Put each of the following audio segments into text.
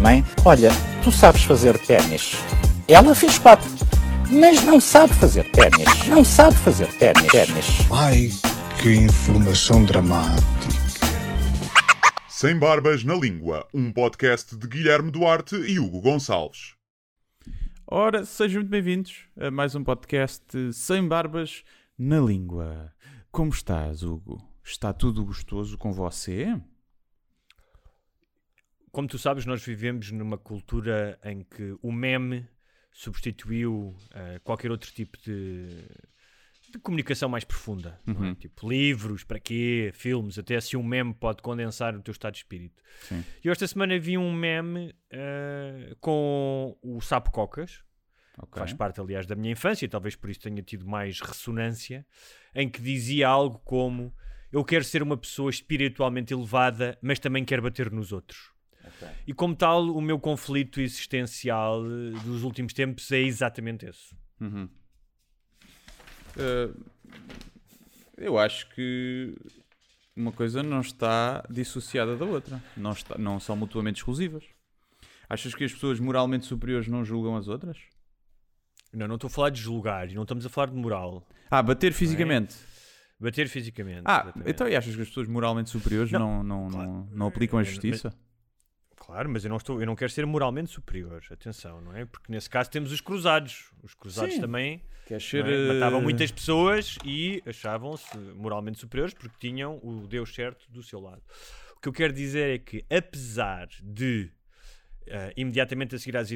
Mãe, olha, tu sabes fazer ténis. Ela fez quatro, mas não sabe fazer ténis. Não sabe fazer ténis. ténis. Ai, que informação dramática. Sem Barbas na Língua, um podcast de Guilherme Duarte e Hugo Gonçalves. Ora, sejam muito bem-vindos a mais um podcast Sem Barbas na Língua. Como estás, Hugo? Está tudo gostoso com você? Como tu sabes, nós vivemos numa cultura em que o meme substituiu eh, qualquer outro tipo de, de comunicação mais profunda. não é? Tipo livros, para quê? Filmes, até assim um meme pode condensar o teu estado de espírito. Sim. E esta semana vi um meme eh, com o Sapo Cocas, que faz parte, aliás, da minha infância, e talvez por isso tenha tido mais ressonância, em que dizia algo como: Eu quero ser uma pessoa espiritualmente elevada, mas também quero bater nos outros. E como tal, o meu conflito existencial eh, dos últimos tempos é exatamente esse. Uhum. Uh, eu acho que uma coisa não está dissociada da outra. Não, está, não são mutuamente exclusivas. Achas que as pessoas moralmente superiores não julgam as outras? Não, não estou a falar de julgar e não estamos a falar de moral. Ah, bater fisicamente. Bater fisicamente. Ah, exatamente. então e achas que as pessoas moralmente superiores não, Não, não, não, não aplicam a justiça? Claro, mas eu não, estou, eu não quero ser moralmente superior. Atenção, não é? Porque nesse caso temos os cruzados. Os cruzados Sim. também não ser. é? matavam eh, muitas pessoas e achavam-se moralmente superiores porque tinham o Deus certo do seu lado. O que eu quero dizer é que, apesar de eh, imediatamente a seguir às,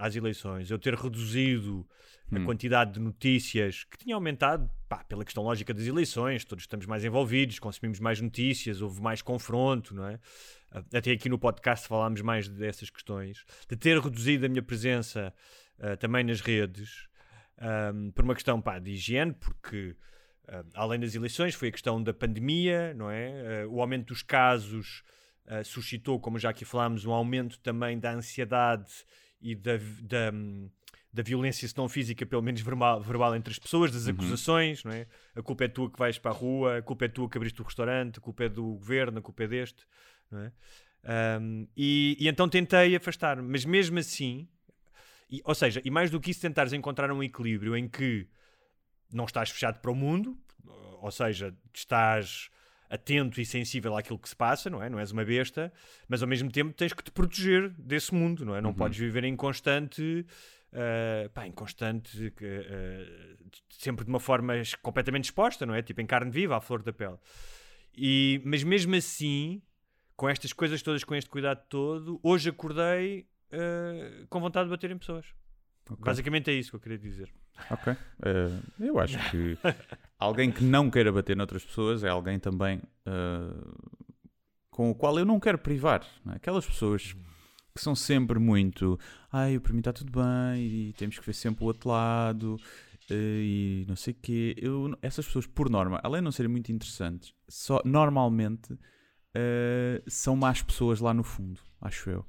às eleições eu ter reduzido a Hum. quantidade de notícias que tinha aumentado pá, pela questão lógica das eleições, todos estamos mais envolvidos, consumimos mais notícias, houve mais confronto, não é? Até aqui no podcast falámos mais dessas questões, de ter reduzido a minha presença ah, também nas redes, ahm, por uma questão pá, de higiene, porque ah, além das eleições foi a questão da pandemia, não é? Ah, o aumento dos casos suscitou, como já aqui falámos, um aumento também da ansiedade e da, da, hum, da violência, se não física, pelo menos verbal, verbal entre as pessoas, das acusações, não é? A culpa é tua que vais para a rua, a culpa é tua que abriste o restaurante, a culpa é do governo, a culpa é deste, não é? Ahm, e, e então tentei afastar-me, mas mesmo assim, e- ou seja, e mais do que isso, tentares encontrar um equilíbrio em que não estás fechado para o mundo, ou seja, estás atento e sensível àquilo que se passa, não é? Não és uma besta, mas ao mesmo tempo tens que te proteger desse mundo, não é? Não podes viver em constante, ah, pá, em constante, ah, sempre de uma forma completamente exposta, não é? Tipo em carne viva, à flor da pele. E, mas mesmo assim, com estas coisas todas, com este cuidado todo, hoje acordei ah, com vontade de bater em pessoas. ok. Basicamente é isso que eu queria dizer. Ok. Eh, eu acho que alguém que não queira bater noutras pessoas é alguém também eh, com o qual eu não quero privar. não é? Aquelas pessoas que são sempre muito ai, para mim está tudo bem e temos que ver sempre o outro lado e não sei o quê. Eu, essas pessoas, por norma, além de não serem muito interessantes, só, normalmente eh, são más pessoas lá no fundo, acho eu.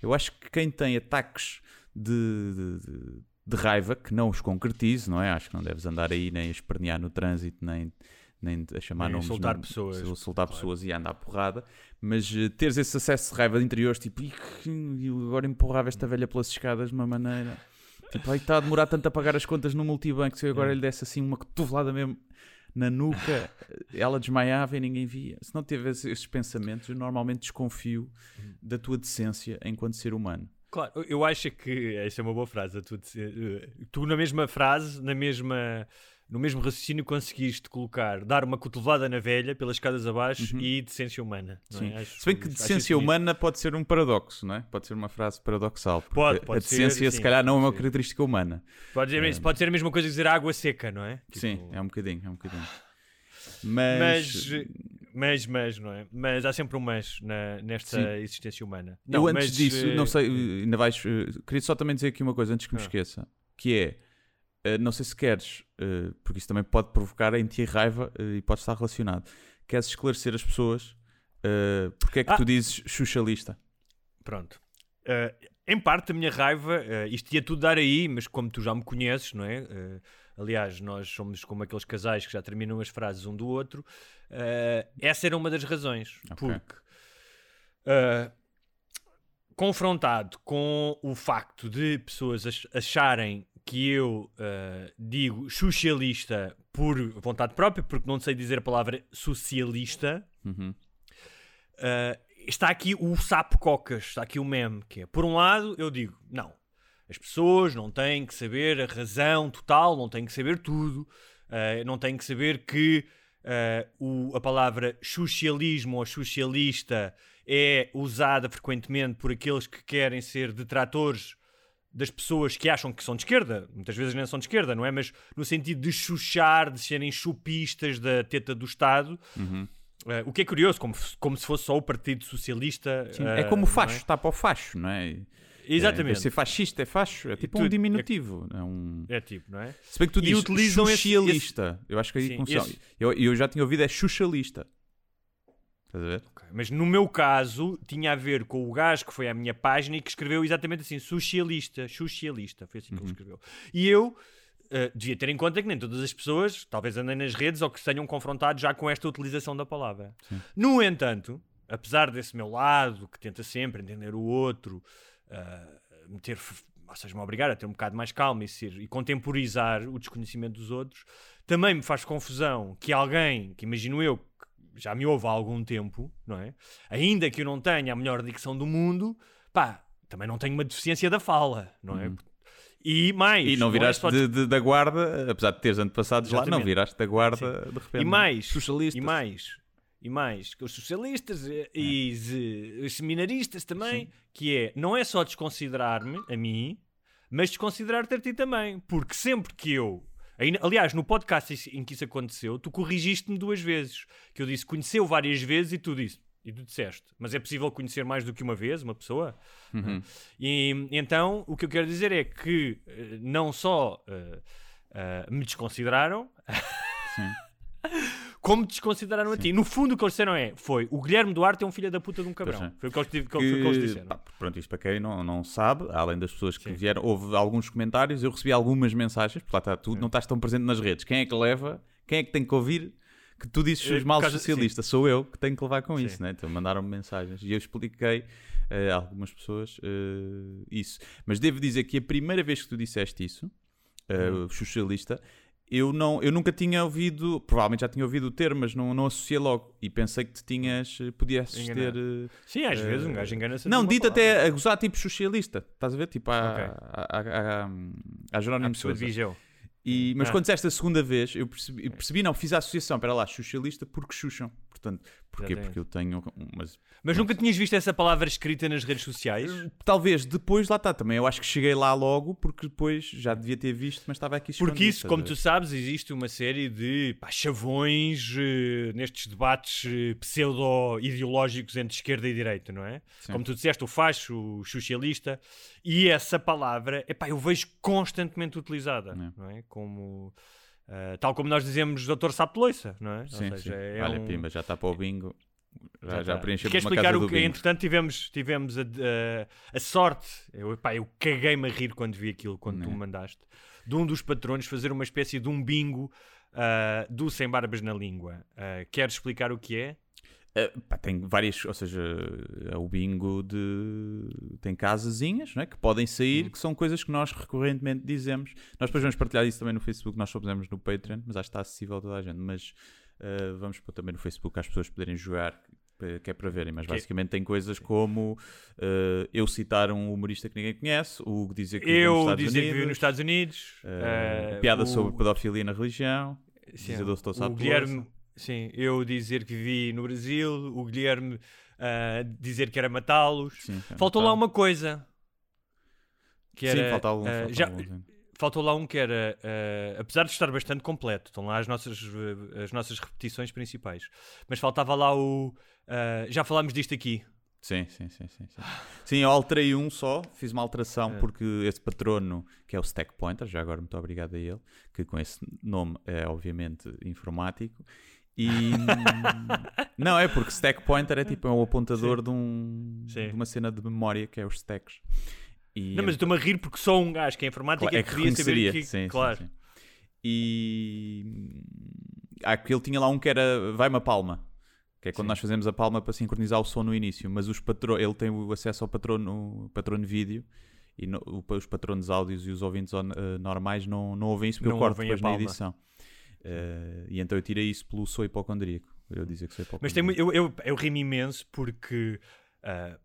Eu acho que quem tem ataques de, de- de- de raiva, que não os concretize, não é? Acho que não deves andar aí nem a espernear no trânsito, nem, nem a chamar Nem a nomes. não- pessoas, Insultar claro. pessoas e andar à porrada. Mas eh, teres esse acesso de raiva de interiores, tipo, "Ih, eu agora empurrava esta velha pelas escadas de uma maneira. Tipo, aí está a demorar tanto a pagar as contas no multibanco, se eu agora É. lhe desse assim uma cotovelada mesmo na nuca, ela desmaiava e ninguém via. Se não tivesse esses pensamentos, eu normalmente desconfio da tua decência enquanto ser humano. Claro, eu- acho que essa é uma boa frase. Tu, eh, tu na mesma frase, na mesma, no mesmo raciocínio, conseguiste colocar, dar uma cotovelada na velha pelas escadas abaixo e decência humana. é? Acho- Se bem que decência humana pode ser um paradoxo, não é? Pode ser uma frase paradoxal. porque Pode, pode a decência, ser, se sim, calhar, não é uma característica humana. Pode, dizer, pode ser a mesma coisa que dizer água seca, não é? Tipo, Sim, é um bocadinho, é um bocadinho. Mas, Mas, Mas, mas, não é? Mas há sempre um mas na, nesta Sim. existência humana. eu Não, antes mas, disso, eh, não sei, ainda vais. eh, queria só também dizer aqui uma coisa antes que me Ah. esqueça: que é. Eh, não sei se queres, eh, porque isso também pode provocar em ti raiva eh, e pode estar relacionado. Queres esclarecer as pessoas porque é que Ah. tu dizes xuxalista? Pronto. Em parte, a minha raiva, isto ia tudo dar aí, mas como tu já me conheces, não é? Aliás, nós somos como aqueles casais que já terminam as frases um do outro. essa era uma das razões. Ok. Porque, confrontado com o facto de pessoas ach- acharem que eu eh, digo socialista por vontade própria, porque não sei dizer a palavra socialista. Uhum. Uh, está aqui o sapo cocas, está aqui o meme, que é, por um lado, eu digo, não, as pessoas não têm que saber a razão total, não têm que saber tudo, uh, não têm que saber que uh, o- a palavra socialismo ou socialista é usada frequentemente por aqueles que querem ser detratores das pessoas que acham que são de esquerda, muitas vezes nem são de esquerda, não é? Mas no sentido de chuchar, de serem chupistas da teta do Estado. Eh, o que é curioso, como, como se fosse só o Partido Socialista. Sim, eh, é como o facho, está para o facho, não é? É, Exatamente. ser fascista é facho, é tipo um tudo- diminutivo. É um... É tipo, não é? Se bem que tu E dizes esse- socialista, eu acho que aí Sim, esse- Eu, eu já tinha ouvido é xuxalista. Estás a ver? Mas no meu caso, tinha a ver com o gajo que foi à minha página e que escreveu exatamente assim: socialista, socialista. Foi assim que ele escreveu. E eu. eh, devia ter em conta que nem todas as pessoas, talvez andem nas redes ou que se tenham confrontado já com esta utilização da palavra. No entanto, apesar desse meu lado, que tenta sempre entender o outro, eh, meter, ou seja, me obrigar a ter um bocado mais calma e, ser, e contemporizar o desconhecimento dos outros, também me faz confusão que alguém, que imagino eu, já me ouve há algum tempo, não é? Ainda que eu não tenha a melhor dicção do mundo, pá, também não tenho uma deficiência da fala, não é? E mais. E não é viraste só de, de- da guarda, apesar de teres antepassados lá, não Exatamente. viraste da guarda de repente. E mais, Socialistas. e mais, e mais, que os socialistas eh, e ze- os seminaristas também, que é, não é só desconsiderar-me, a mim, mas desconsiderar-te a ti também, porque sempre que eu, aliás, no podcast em que isso aconteceu, tu corrigiste-me duas vezes, que eu disse conheceu várias vezes e tu disse, e tu disseste, mas é possível conhecer mais do que uma vez uma pessoa? Uhum. E então o que eu quero dizer é que eh, não só eh, eh, me desconsideraram, como desconsideraram a ti. No fundo, o que eles disseram é: foi o Guilherme Duarte é um filho da puta de um cabrão. Pois é. Foi o que eles, que- o que eles disseram. pá, pronto, isto para quem não, não sabe, além das pessoas que Sim. vieram, houve alguns comentários, eu recebi algumas mensagens, porque lá está, tu não estás tão presente nas redes. Quem é que leva? Quem é que tem que ouvir? Que tu dizes Eh, os causa- socialista, sou eu que tenho que levar com Sim. isso, né? Então mandaram-me mensagens e eu expliquei eh, a algumas pessoas eh, isso. Mas devo dizer que a primeira vez que tu disseste isso, Uhum. o socialista, eu, não, eu nunca tinha ouvido, provavelmente já tinha ouvido o termo, mas não, não associei logo e pensei que te tinhas, eh, podias ter. eh, Sim, às eh, vezes um gajo engana-se. não, dito até a gozar tipo socialista, estás a ver? Tipo a, Ok. a, a, a, a A Jerónimo pessoa de Sousa. E, mas Ah. quando disseste a segunda vez, eu percebi, eu percebi, não, fiz a associação, para lá, socialista, porque xuxam. Portanto, porquê? Exatamente. Porque eu tenho umas Mas nunca tinhas visto essa palavra escrita nas redes sociais? Talvez depois, lá está também. Eu acho que cheguei lá logo porque depois já devia ter visto, mas estava aqui Porque isso, como tu sabes, existe uma série de pá, chavões eh, nestes debates eh, pseudo-ideológicos entre esquerda e direita, não é? Sim. Como tu disseste, o facho, o socialista, e essa palavra, epá, eu vejo constantemente utilizada, É. não é? Como, eh, tal como nós dizemos doutor sapo de loiça, não é? Sim, Ou sim. seja, é Olha, um- pimba, já está para o bingo. Já, já tá. preenchemos uma explicar casa o que, bingo. entretanto, tivemos, tivemos a, a, a sorte, eu, pá, eu caguei-me a rir quando vi aquilo, quando tu Né. me mandaste, de um dos patronos fazer uma espécie de um bingo ah, do Sem Barbas na Língua. Ah, queres explicar o que é? Uh, pá, tem várias, ou seja, é o bingo de. tem casazinhas não é? que podem sair, que são coisas que nós recorrentemente dizemos. Nós depois vamos partilhar isso também no Facebook, nós só pusemos no Patreon, mas acho que está acessível a toda a gente. Mas uh, vamos pôr também no Facebook as pessoas poderem jogar, eh, que é para verem. Mas Que- basicamente tem coisas como uh, eu citar um humorista que ninguém conhece, o Hugo dizer que nos Eu Estados dizer que Unidos, vivi nos Estados Unidos. piada o- sobre pedofilia na religião, sim, o. Guilherme, sim, eu dizer que vivi no Brasil, o Guilherme ah, dizer que era matá-los. Sim, Faltou tá. lá uma coisa. Que Sim, era, falta algum. ah, falta já, algum, sim. faltou lá um que era, eh, apesar de estar bastante completo, estão lá as nossas, as nossas repetições principais, mas faltava lá o. já falámos disto aqui. Sim, sim, sim, sim. Sim, sim eu alterei um só, fiz uma alteração É. porque esse patrono, que é o Stack Pointer, já agora muito obrigado a ele, que com esse nome é obviamente informático. E não é porque Stack Pointer é tipo é o apontador de, um, Sim. de uma cena de memória que é os stacks. E Não, mas eu estou-me a rir porque só um gajo que é informática Claro, é é que que devia saber que. Sim, sim, claro. sim. E ah, que ele tinha lá um que era vai-me a palma. Que é quando Sim. nós fazemos a palma para sincronizar o som no início, mas os patro... ele tem o acesso ao patrono, patrono vídeo e no- os patronos áudios e os ouvintes eh, normais não, não ouvem isso porque Não eu corto depois na edição. Eh, e então eu tirei isso pelo sou hipocondríaco. Eu dizer que sou hipocondríaco. Mas tem, eu, eu, eu rimo imenso porque. ah,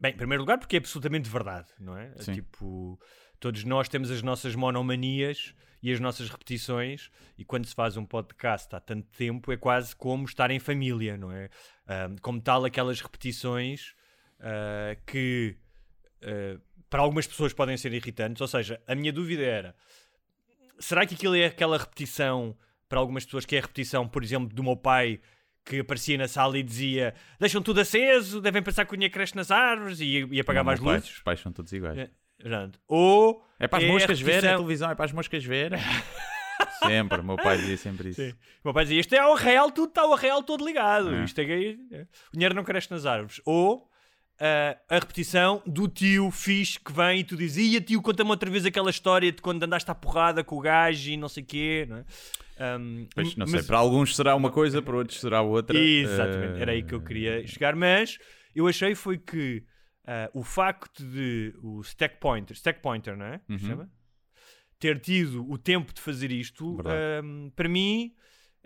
bem, em primeiro lugar, porque é absolutamente verdade, não é? Sim. Tipo, todos nós temos as nossas monomanias e as nossas repetições, e quando se faz um podcast há tanto tempo, é quase como estar em família, não é? Ah, como tal, aquelas repetições ah, que para algumas pessoas podem ser irritantes, ou seja, a minha dúvida era será que aquilo é aquela repetição para algumas pessoas que é a repetição, por exemplo, do meu pai que aparecia na sala e dizia deixam tudo aceso, devem pensar que o dinheiro cresce nas árvores e, e apagava Não, as meu pai, luzes. Os pais são todos iguais. É. Ou É para as a moscas verem a televisão, é para as moscas verem. sempre, o meu pai dizia sempre isso. Sim. O meu pai dizia: Isto é o real, tudo está o real todo ligado. É. Isto é que é- o dinheiro não cresce nas árvores. Ou ah, a repetição do tio fixe que vem e tu dizes: Ia tio, conta-me outra vez aquela história de quando andaste à porrada com o gajo e não sei o quê. Não é? Ahm, Pois, não mas- sei, para alguns será uma coisa, para outros será outra. Exatamente, Eh, era aí que eu queria chegar, mas eu achei foi que ah, o facto de o Stack Pointer, Stack Pointer, não é? Uhum. chama? Ter tido o tempo de fazer isto, para mim,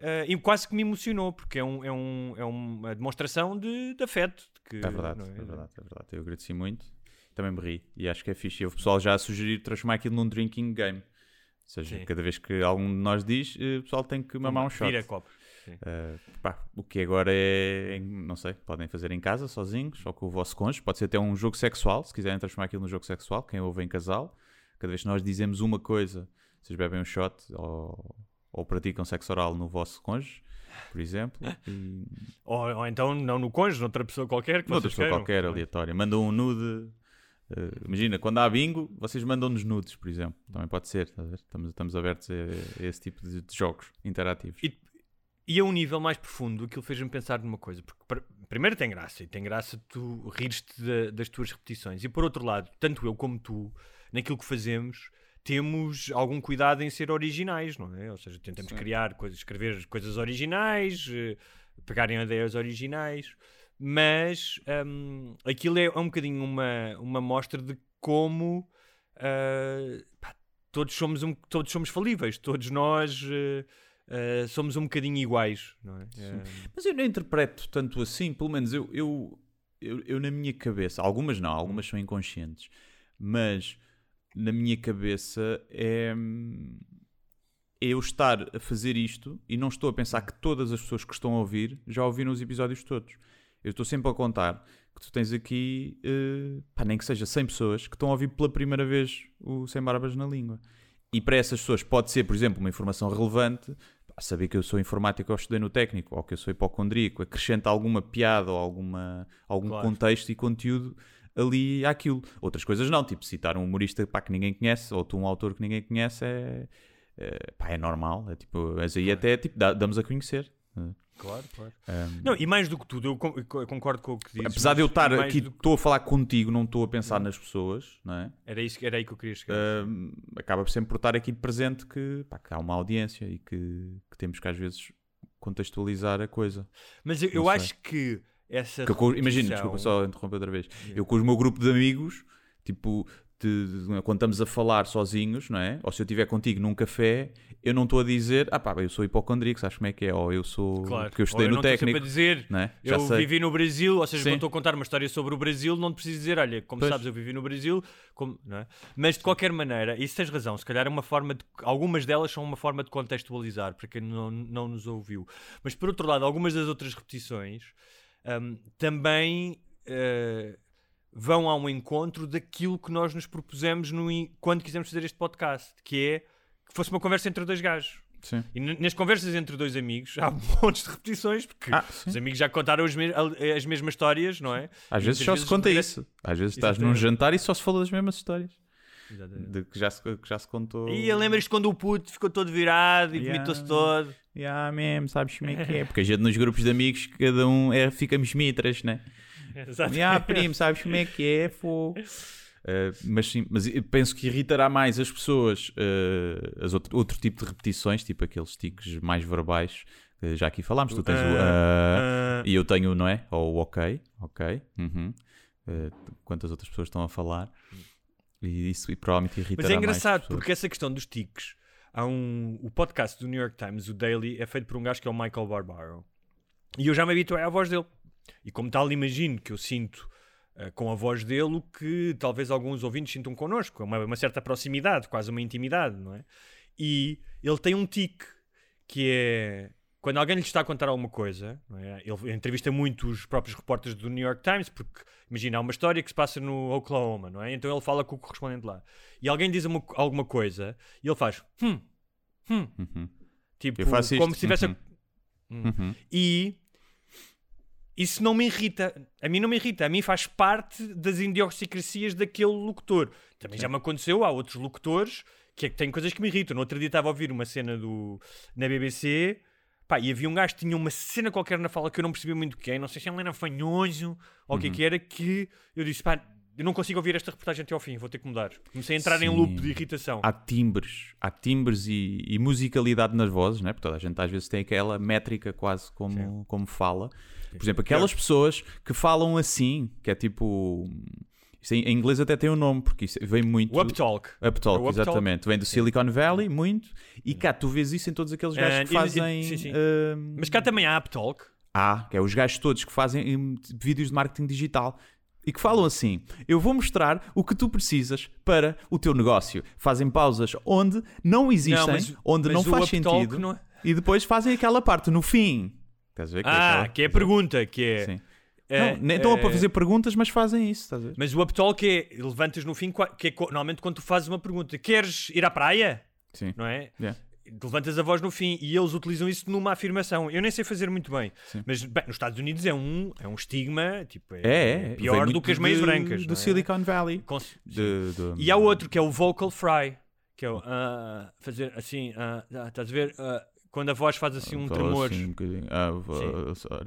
ah, e quase que me emocionou, porque é, um, é, um, é uma demonstração de, de afeto. Que, É verdade, não é verdade, é verdade. Eu agradeci muito. Também me ri. E acho que é fixe. E o pessoal já a sugerir transformar aquilo num drinking game. Ou seja, Sim. cada vez que algum de nós diz, eh, o pessoal tem que mamar um shot. Vira copos. Sim. Eh, pá, o que agora é, não sei, podem fazer em casa, sozinhos, ou com o vosso cônjuge. Pode ser até um jogo sexual, se quiserem transformar aquilo num jogo sexual, quem ouve em casal. Cada vez que nós dizemos uma coisa, vocês bebem um shot ou, ou praticam sexo oral no vosso cônjuge, por exemplo. E Ou, ou então, não no cônjuge, noutra pessoa qualquer. Que Noutra pessoa queiram, qualquer, aleatória. Mandam um nude. eh, imagina, quando há bingo, vocês mandam-nos nudes, por exemplo. Também pode ser, ver? Estamos, estamos abertos a, a esse tipo de, de jogos interativos. E, e a um nível mais profundo, aquilo fez-me pensar numa coisa. Porque, pr- primeiro, tem graça. E tem graça tu rires-te da- das tuas repetições. E por outro lado, tanto eu como tu, naquilo que fazemos, temos algum cuidado em ser originais, não é? Ou seja, tentamos Sim. criar coisas, escrever coisas originais, eh, pegarem ideias originais. Mas hum, aquilo é um bocadinho uma, uma mostra de como ah, pá, todos, somos um, todos somos falíveis, todos nós eh, eh, somos um bocadinho iguais, não é? Eh, Mas eu não interpreto tanto assim, pelo menos eu, eu, eu, eu na minha cabeça, algumas não, algumas são inconscientes, mas na minha cabeça é, é eu estar a fazer isto e não estou a pensar que todas as pessoas que estão a ouvir já ouviram os episódios todos. Eu estou sempre a contar que tu tens aqui, eh, pá, nem que seja 100 pessoas que estão a ouvir pela primeira vez o Sem Barbas na Língua. E para essas pessoas pode ser, por exemplo, uma informação relevante, pá, saber que eu sou informático ou estudei no técnico, ou que eu sou hipocondríaco, acrescenta alguma piada ou alguma, algum Claro. contexto e conteúdo ali àquilo. Outras coisas não, tipo citar um humorista pá, que ninguém conhece, ou tu um autor que ninguém conhece, é, é, pá, é normal. É, tipo, mas aí até tipo, dá- damos a conhecer. Claro, claro. Um, Não, e mais do que tudo, eu, eu concordo com o que dizes. Apesar de eu estar aqui, do que- estou a falar contigo, não estou a pensar nas pessoas, não é? Era, isso, era aí que eu queria chegar. Hum, acaba sempre por estar aqui presente que, pá, que há uma audiência e que, que temos que às vezes contextualizar a coisa. Mas eu, não eu acho que essa. Imagina, desculpa só interromper outra vez. Eu com o meu grupo de amigos, tipo, de- quando estamos a falar sozinhos, não é? Ou se eu estiver contigo num café, eu não estou a dizer, ah pá, eu sou hipocondríaco, sabes como é que é? Ou eu sou. Claro. Porque eu estudei no técnico. a dizer, não é? Eu sei. vivi no Brasil, ou seja, Sim. quando estou a contar uma história sobre o Brasil, não te preciso dizer, olha, como Pois. sabes, eu vivi no Brasil, como, não é? mas de qualquer maneira, isso tens razão, se calhar é uma forma de, algumas delas são uma forma de contextualizar para quem não, não nos ouviu, mas por outro lado, algumas das outras repetições hum, também eh, vão ao encontro daquilo que nós nos propusemos no quando quisemos fazer este podcast, que é que fosse uma conversa entre dois gajos. Sim. E nas conversas entre dois amigos há montes de repetições, porque Ah, os amigos já contaram as, me- as mesmas histórias, não é? Às E vezes só se conta isso. Às vezes estás num jantar e só se fala das mesmas histórias. Exatamente. De que já se, que já se contou. E lembras-te quando o puto ficou todo virado e Yeah. vomitou-se todo? Yeah, mesmo, sabes como é que é? Porque a gente nos grupos de amigos, cada um é, ficamos mitras, né? Exato. Ah, primo, sabes como é que é? Fogo. Uh, mas sim, mas penso que irritará mais as pessoas, uh, as outro, outro tipo de repetições, tipo aqueles tiques mais verbais, que já aqui falámos. Tu tens o Ah, uh, e eu tenho o não é? Ou o ok, ok. uhum. Uh, quantas outras pessoas estão a falar? E isso e provavelmente irritará Mas é engraçado porque essa questão dos tiques, há um o podcast do New York Times, o Daily, é feito por um gajo que é o Michael Barbaro. E eu já me habituei à voz dele. E como tal, imagino que eu sinto eh, com a voz dele o que talvez alguns ouvintes sintam connosco, uma, uma certa proximidade, quase uma intimidade, não é? E ele tem um tique que é quando alguém lhe está a contar alguma coisa, é? ele entrevista muito os próprios repórteres do New York Times, porque imagina, há uma história que se passa no Oklahoma, não é? Então ele fala com o correspondente lá. E alguém diz uma- alguma coisa e ele faz hum, hum. Uhum. Tipo, Eu faço isto. como se tivesse. Uhum. Hum. Uhum. E isso não me irrita. A mim não me irrita. A mim faz parte das idiosincrasias daquele locutor. Também já me aconteceu. Há outros locutores que é que têm coisas que me irritam. No outro dia estava a ouvir uma cena do, na BBC. Pá, e havia um gajo que tinha uma cena qualquer na fala que eu não percebia muito quem, não sei se ele era fanhoso ou o que é que era, que eu disse, pá, eu não consigo ouvir esta reportagem até ao fim, vou ter que mudar. Comecei a entrar em Sim. loop de irritação. há timbres, há timbres e, e musicalidade nas vozes, né? porque toda a gente às vezes tem aquela métrica quase como, como fala. Por exemplo, aquelas pessoas que falam assim, que é tipo. Isto em, em inglês até tem um nome, porque isso vem muito. O uptalk. Uptalk, É o exatamente. Vem do Silicon Valley, muito. E cá tu vês isso em todos aqueles gajos Ah, que e- fazem. sim, sim. ah, Mas cá também há uptalk. Há, que é os gajos todos que fazem hum, vídeos de marketing digital e que falam assim: Eu vou mostrar o que tu precisas para o teu negócio. Fazem pausas onde não existem, Não, mas- onde mas não faz sentido, não é- e depois fazem aquela parte no fim. Estás a ver? Ah, aquela- que é a pergunta, que é... Sim. É- não, estão a é- fazer perguntas, mas fazem isso. Estás a ver? Mas o uptalk é levantas no fim, que é normalmente quando tu fazes uma pergunta, queres ir à praia? Sim. Não é? Yeah. Levantas a voz no fim e eles utilizam isso numa afirmação. Eu nem sei fazer muito bem, Sim. mas bem, nos Estados Unidos é um, é um estigma, tipo, é, É, é. Pior do que as meias brancas. Do é? Silicon Valley. Com- De- de- E há outro que é o vocal fry, que é o ah, fazer assim, ah, estás a ver? Ah, quando a voz faz assim um tremor. assim um. Ah,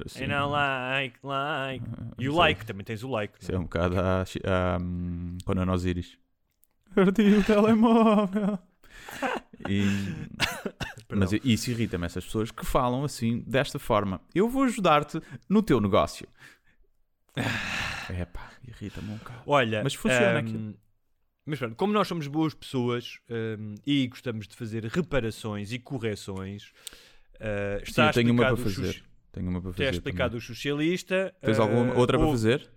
assim. And I like, like. E o Sim. like, também tens o like. Isso é um bocado a, a, um, quando a nós íris. Perdi o telemóvel. E, mas isso irrita-me, essas pessoas que falam assim, desta forma. Eu vou ajudar-te no teu negócio. É pá, irrita-me um bocado. Olha, Mas funciona ahm, aquilo. Mas pronto, como nós somos boas pessoas ahm, e gostamos de fazer reparações e correções, Sim, está eu tenho uma para fazer. Tenho uma para Está fazer. explicado também. o socialista. Tens ah, alguma outra para fazer?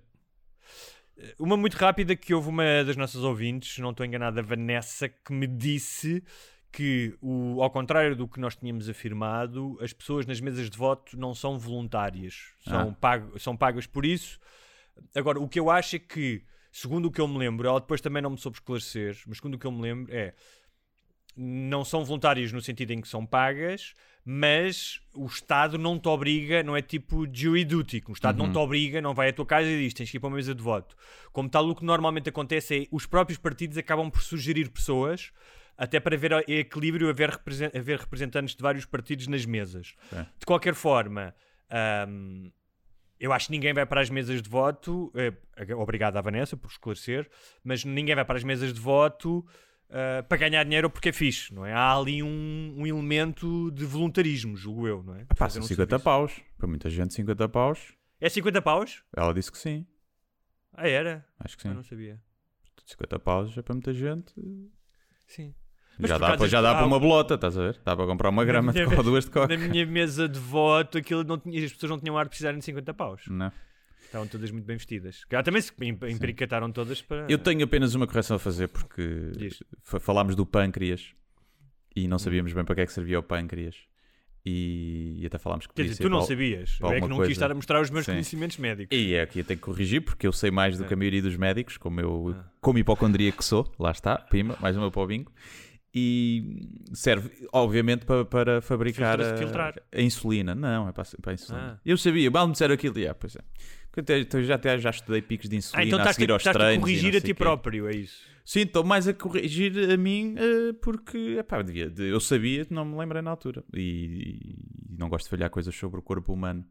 Uma muito rápida que houve uma das nossas ouvintes, não estou enganado, a Vanessa, que me disse que, o, ao contrário do que nós tínhamos afirmado, as pessoas nas mesas de voto não são voluntárias, são, Ah. pago- são pagas por isso. Agora, o que eu acho é que, segundo o que eu me lembro, ela depois também não me soube esclarecer, mas segundo o que eu me lembro, é não são voluntárias no sentido em que são pagas, mas o Estado não te obriga, não é tipo jury duty, que o Estado não te obriga, não vai à tua casa e diz tens que ir para uma mesa de voto. Como tal, o que normalmente acontece é os próprios partidos acabam por sugerir pessoas até para haver equilíbrio, haver, represen- haver representantes de vários partidos nas mesas. É. De qualquer forma, ahm, eu acho que ninguém vai para as mesas de voto. eh, obrigado à Vanessa por esclarecer, mas ninguém vai para as mesas de voto ah, para ganhar dinheiro ou porque é fixe, não é? Há ali um, um elemento de voluntarismo, julgo eu, não é? São um 50 serviço. paus. Para muita gente, 50 paus. É 50 paus? Ela disse que sim. Ah, era? Acho que Eu sim. não sabia. 50 paus é para muita gente. Sim. Mas já dá, para, já dá para uma um- bolota, estás a ver? Dá para comprar uma grama de minha coca, duas de coca. Na minha mesa de voto, aquilo não tinha, as pessoas não tinham ar de precisarem de 50 paus. Não. Estavam todas muito bem vestidas. Cá também se em- empericataram todas para. Eu tenho apenas uma correção a fazer porque Diz. fa- falámos do pâncreas e Hum. não sabíamos bem para que é que servia o pâncreas. E, e até falámos que Quer dizer, tu não para- sabias. para é que não coisa. quis estar a mostrar os meus Sim. conhecimentos médicos. E é aqui eu tenho que corrigir porque eu sei mais do É. que a maioria dos médicos, como eu, Ah. como hipocondria que sou, lá está, pima, mais uma para o bingo. E serve, obviamente, para, para fabricar a, a insulina. Não, é para, para a insulina. Ah. Eu sabia, mal me disseram aquilo, e, ah, pois é. Porque até, então já, até, já estudei picos de Ah, insulina então a seguir aos estás a treinos. corrigir a ti próprio, é isso. Sim, estou mais a corrigir a mim eh, porque epá, eu devia- de- eu sabia, não me lembrei na altura. E, e não gosto de falhar coisas sobre o corpo humano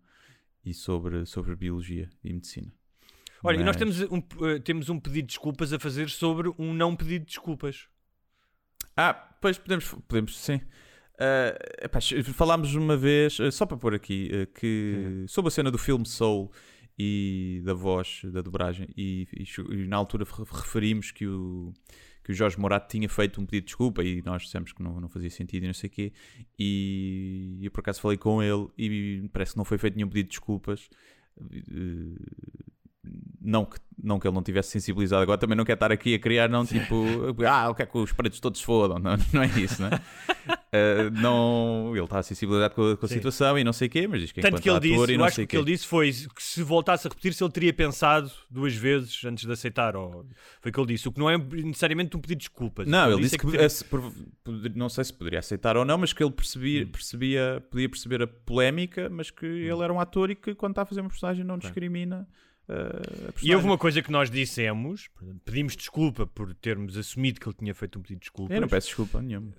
e sobre, sobre biologia e medicina. Olha, e nós Mas- temos um, eh, temos um pedido de desculpas a fazer sobre um não pedido de desculpas. Ah, pois podemos, podemos sim. Ah, epá, falámos uma vez, eh, só para pôr aqui, eh, que sobre a cena do filme Soul e da voz, da dobragem, e, e e na altura re- referimos que o, que o Jorge Morato tinha feito um pedido de desculpa e nós dissemos que não, não fazia sentido e não sei o quê. E eu por acaso falei com ele e parece que não foi feito nenhum pedido de desculpas. Não que, não que ele não tivesse sensibilizado agora, também não quer estar aqui a criar, não tipo, ah, o que é que os pretos todos fodam, não, não é isso, não é? Eh, não, ele está sensibilizado com a, com a situação e não sei o quê, mas diz que Tanto que ele disse, e eu acho que o que ele disse foi que se voltasse a repetir, se ele teria pensado duas vezes antes de aceitar. Ou... Foi o que ele disse. O que não é necessariamente um pedido de desculpas. Não, O ele disse é que, não sei se poderia aceitar ou não, mas que ele percebia, Hum. percebia, podia perceber a polémica, mas que ele era um ator e que quando está a fazer uma personagem não discrimina uh. E houve uma coisa que nós dissemos, pedimos desculpa por termos assumido que ele tinha feito um pedido de desculpas. Eu não peço desculpa nenhuma.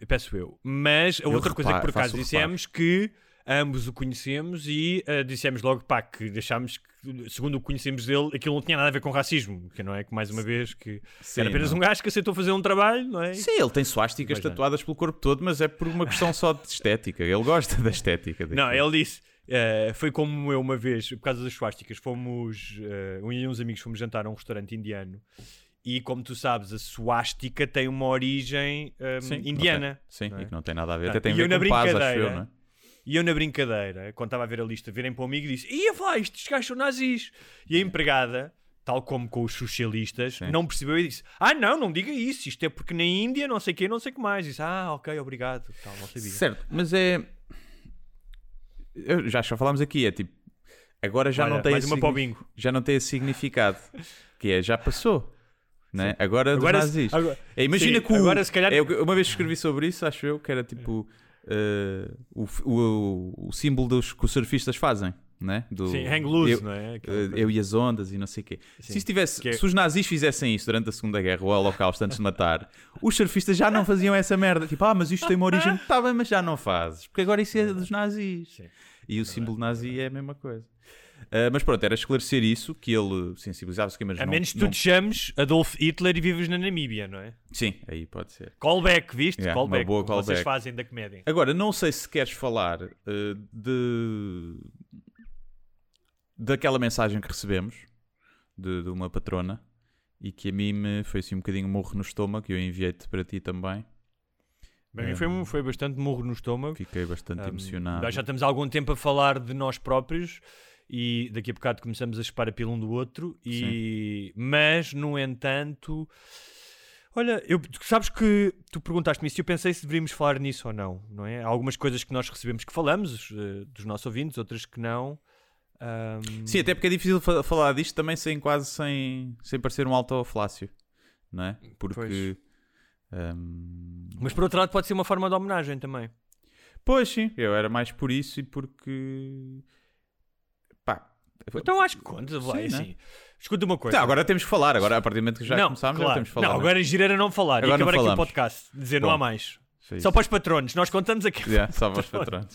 Eu peço eu. Mas a Eu outra coisa que por acaso dissemos que ambos o conhecemos e ah, dissemos logo pá, que deixámos que, segundo o que conhecemos dele, aquilo não tinha nada a ver com racismo. Que não é que mais uma vez que Sim, era apenas não. um gajo que aceitou fazer um trabalho, não é? Sim, ele tem suásticas não. tatuadas pelo corpo todo, mas é por uma questão só de estética. Ele gosta da estética. Não, daquilo. ele disse. Eh, foi como eu uma vez, por causa das suásticas, fomos, eh, um e uns amigos fomos jantar a um restaurante indiano e como tu sabes, a suástica tem uma origem eh, Sim, não indiana. sim, é? e que não tem nada a ver. Até tem a e eu ver com paz, acho eu, não é? E eu na brincadeira, quando estava a ver a lista, virem para o amigo e disse: Ia vai, estes gajos são nazis. E a empregada, tal como com os socialistas, Sim. não percebeu e disse: Ah, não, não diga isso, isto é porque na Índia não sei o que, não sei o que mais. Disse: Ah, ok, obrigado. Tal, não sabia. Certo, mas é. Eu- já já falámos aqui, é tipo. Agora já Olha, não tem mais uma signi-. Já não tem esse significado. Que é, já passou. Né? Agora, Agora se- nazis. agora- É, imagina sim, que o, agora se calhar- é, uma vez escrevi sobre isso, acho eu, que era tipo eh, o, o, o símbolo dos, que os surfistas fazem, né? Do, Sim, hang loose, eu, não é? Eh, eu e as ondas e não sei o quê. Sim. Se, tivesse, Que é- se os nazis fizessem isso durante a Segunda Guerra, o Holocausto, antes de matar, os surfistas já não faziam essa merda. Tipo, ah, mas isto tem uma origem. Está bem, mas já não fazes. Porque agora isso é dos nazis. Sim. E o símbolo nazi é a mesma coisa. Ah, mas pronto, era esclarecer isso, que ele sensibilizava-se. Mas A não- menos que não- tu te chames Adolf Hitler e vives na Namíbia, não é? Sim, aí pode ser. Callback, viste? Yeah, uma callback. boa como Vocês callback. fazem da comédia. Agora, não sei se queres falar eh, de daquela mensagem que recebemos de, de uma patrona e que a mim me foi assim um bocadinho morro no estômago e eu enviei-te para ti também. Bem, É. foi, um- foi bastante morro no estômago. Fiquei bastante Um, emocionado. Nós já estamos há algum tempo a falar de nós próprios e daqui a bocado começamos a chupar a pila um do outro. E... Mas, no entanto, olha, eu, sabes que tu perguntaste-me isso e eu pensei se deveríamos falar nisso ou não, não é? Há algumas coisas que nós recebemos que falamos eh, dos nossos ouvintes, outras que não. Ahm, Sim, até porque é difícil fa- falar disto também sem quase sem, sem parecer um autoflácio, não é? Porque. Pois. Hum, Mas por outro lado, pode ser uma forma de homenagem também. Pois sim, eu era mais por isso e porque. Pá. Então acho que conta, vai Sim, né? assim. Escuta uma coisa. Tá, agora temos que falar, agora a partir do momento que já não, começámos, já claro. temos que falar. Não, né? agora a girar não falar Agora e não acabar aqui o podcast. Dizer não Bom. há mais. Foi Só isso. para os patronos, nós contamos aqui. Yeah, só para os patrões.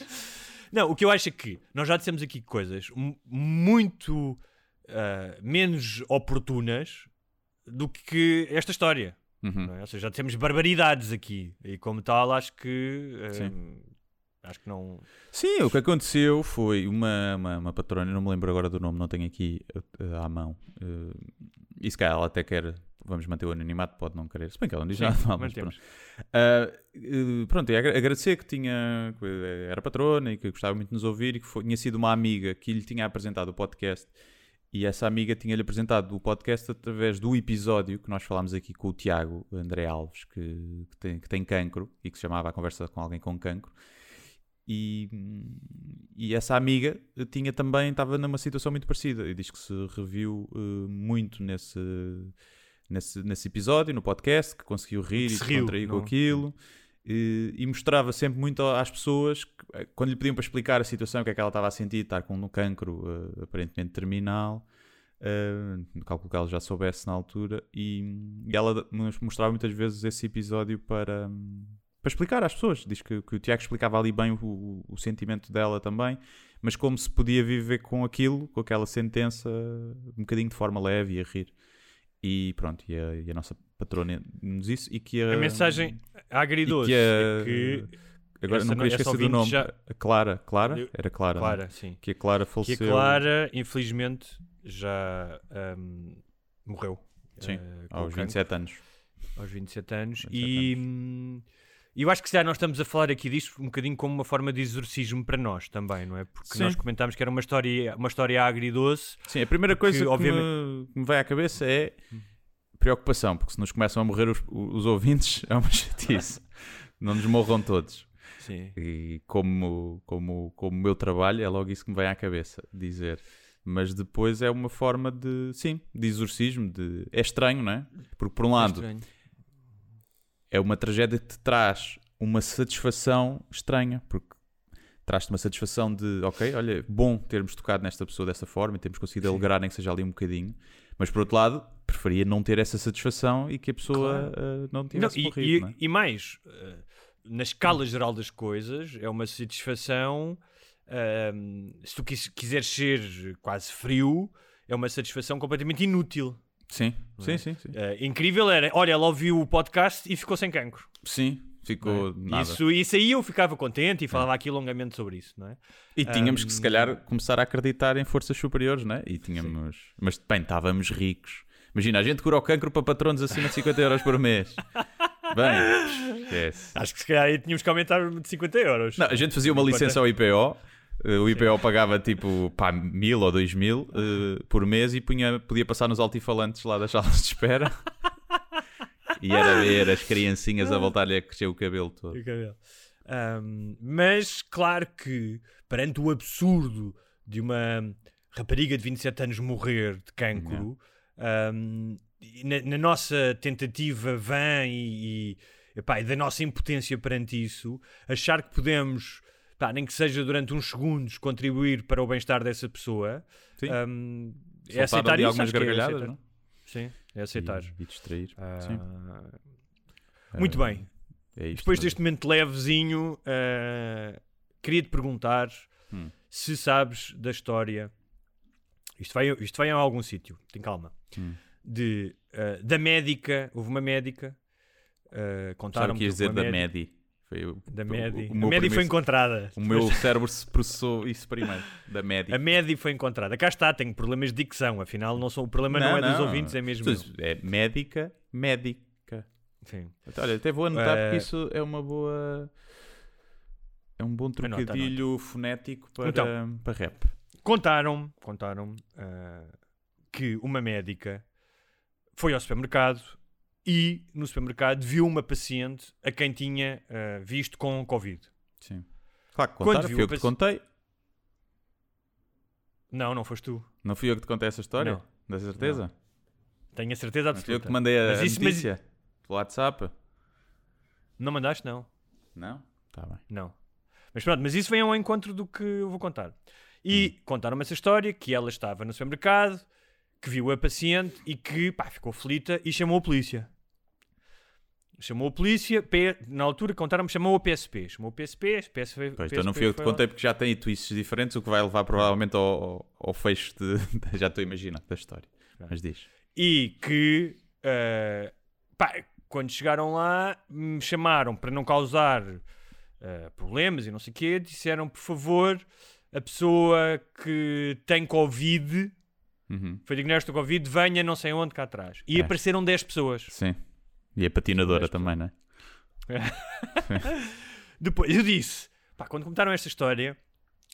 Não, o que eu acho é que nós já dissemos aqui coisas mu- muito ah, menos oportunas do que esta história. Uhum. não é? Ou seja, já dissemos barbaridades aqui. E como tal, acho que. Sim. Acho que não. Sim, o que aconteceu foi uma, uma, uma patrona, não me lembro agora do nome, não tenho aqui eh, à mão. Uh, e se calhar ela até quer, vamos manter o anonimato, pode não querer. Se bem que ela não diz Sim, nada mal, mas pronto. Eh, pronto, e agra- agradecer que tinha, que era patrona e que gostava muito de nos ouvir e que foi- tinha sido uma amiga que lhe tinha apresentado o podcast. E essa amiga tinha-lhe apresentado o podcast através do episódio que nós falámos aqui com o Tiago André Alves, que, que tem, que tem cancro e que se chamava A Conversa com Alguém com Cancro. E, e essa amiga tinha também, estava numa situação muito parecida e diz que se reviu uh, muito nesse, nesse, nesse episódio, no podcast, que conseguiu rir Que e se contrair com não? E, e mostrava sempre muito às pessoas, que, eh, quando lhe pediam para explicar a situação, o que é que ela estava a sentir, estar com um cancro uh, aparentemente terminal, uh, calculo que ela já soubesse na altura, e, e ela mostrava muitas vezes esse episódio para, para explicar às pessoas. Diz que, que o Tiago explicava ali bem o, o- o sentimento dela também, mas como se podia viver com aquilo, com aquela sentença, um bocadinho de forma leve e a rir. E pronto, e a, e a nossa patrona nos isso e que a, A mensagem agridoce que é que Agora não queria esquecer do nome. já- A Clara, Clara? Eu- Era Clara. não é? Clara, sim. Que a Clara Que faleceu. a Clara, infelizmente, já ahm, morreu. Sim, com aos cancro, 27 anos. Aos 27 anos. 27 e hum, eu acho que se calhar nós estamos a falar aqui disto um bocadinho como uma forma de exorcismo para nós também, não é? Porque Sim. nós comentámos que era uma história, uma história agridoce. Sim, a primeira Porque, coisa que, obviamente- me, me vai à cabeça é preocupação, porque se nos começam a morrer os, os ouvintes, é uma chatice. não nos morram todos. Sim. E como, como, como o meu trabalho, é logo isso que me vem à cabeça dizer. Mas depois é uma forma de, sim, de exorcismo. De... É estranho, não é? Porque por um lado é uma tragédia que te traz uma satisfação estranha, porque traz-te uma satisfação de, ok, olha, bom termos tocado nesta pessoa dessa forma e termos conseguido alegrar nem que seja ali um bocadinho, mas por outro lado, preferia não ter essa satisfação e que a pessoa eh, não Não, tivesse e, morrido, e- não é? e mais, eh, na escala geral das coisas, é uma satisfação. ahm, se tu quis- quiseres ser quase frio, é uma satisfação completamente inútil. Sim, não sim, é? sim, sim. Eh, incrível era, olha, ela ouviu o podcast e ficou sem cancro. Sim, ficou é? nada. Isso, isso aí eu ficava contente e falava aqui longamente sobre isso, não é? E tínhamos que, se calhar, começar a acreditar em forças superiores, não é? E tínhamos. Mas, bem, estávamos ricos. Imagina, a gente cura o cancro para patronos acima de 50 euros por mês. Bem, esquece. Acho que se calhar aí tínhamos que aumentar de 50 euros. Não, a gente fazia uma licença ao IPO. Eh, O IPO pagava tipo pá, mil ou dois mil eh, por mês e punha, podia passar nos altifalantes lá das salas de espera. e era ver as criancinhas a voltar-lhe a crescer o cabelo todo. O cabelo. Ahm, mas claro que perante o absurdo de uma rapariga de 27 anos morrer de cancro, e na, na nossa tentativa vã e, e, epá, e da nossa impotência perante isso, achar que podemos, pá, nem que seja durante uns segundos, contribuir para o bem-estar dessa pessoa, Sim. ahm, é aceitar isso. algumas é gargalhadas, aceitar. não? Sim, é aceitar. E, e distrair. Ah, Sim. Muito bem. É isto Depois mesmo. deste momento levezinho, uh, queria-te perguntar Hum. se sabes da história. Isto vai, isto vai a algum sítio, tem calma. Hum. De, uh, da médica, houve uma médica. Uh, Sabe contaram o que ias dizer da Medi? Foi o, Da o- Medi. o A meu Medi foi encontrada. O meu cérebro se processou isso primeiro. Da Medi. A Medi foi encontrada. Cá está, tenho problemas de dicção. Afinal, não sou, o problema não, é dos ouvintes, é mesmo. É médica, médica. Sim. Olha, até vou anotar Eh, porque isso é uma boa. É um bom Anota, trocadilho fonético para, Então. para rap. Contaram, contaram uh, que uma médica foi ao supermercado e no supermercado viu uma paciente a quem tinha uh, visto com Covid. Sim. Claro que fui eu que te contei. Não, não foste tu. Não fui eu que te contei essa história? Não. Da certeza? Tenho a certeza Não fui eu absoluta. que te mandei a, Mas isso- mas- notícia? Pelo WhatsApp? Não mandaste, não. Não? Tá bem. Não. Mas pronto, mas isso vem ao encontro do que eu vou contar. E Hum. contaram-me essa história, que ela estava no supermercado, que viu a paciente e que pá, ficou aflita e chamou a polícia. Chamou a polícia, P- na altura contaram-me, chamou a PSP. Chamou o PSP, PSP, Pois, PSP então não fui eu que te foi lá. contei porque já tem twists diferentes, o que vai levar provavelmente ao, ao, fecho de. já estou a imaginar da história. Mas diz. E que, eh, pá, quando chegaram lá, me chamaram para não causar eh, problemas e não sei o quê, disseram, por favor, a pessoa que tem Covid, Uhum. foi diagnosticado com Covid, venha não sei onde cá atrás. E É. apareceram 10 pessoas. Sim. E a patinadora Dez também, não é? Depois, eu disse, pá, quando contaram esta história,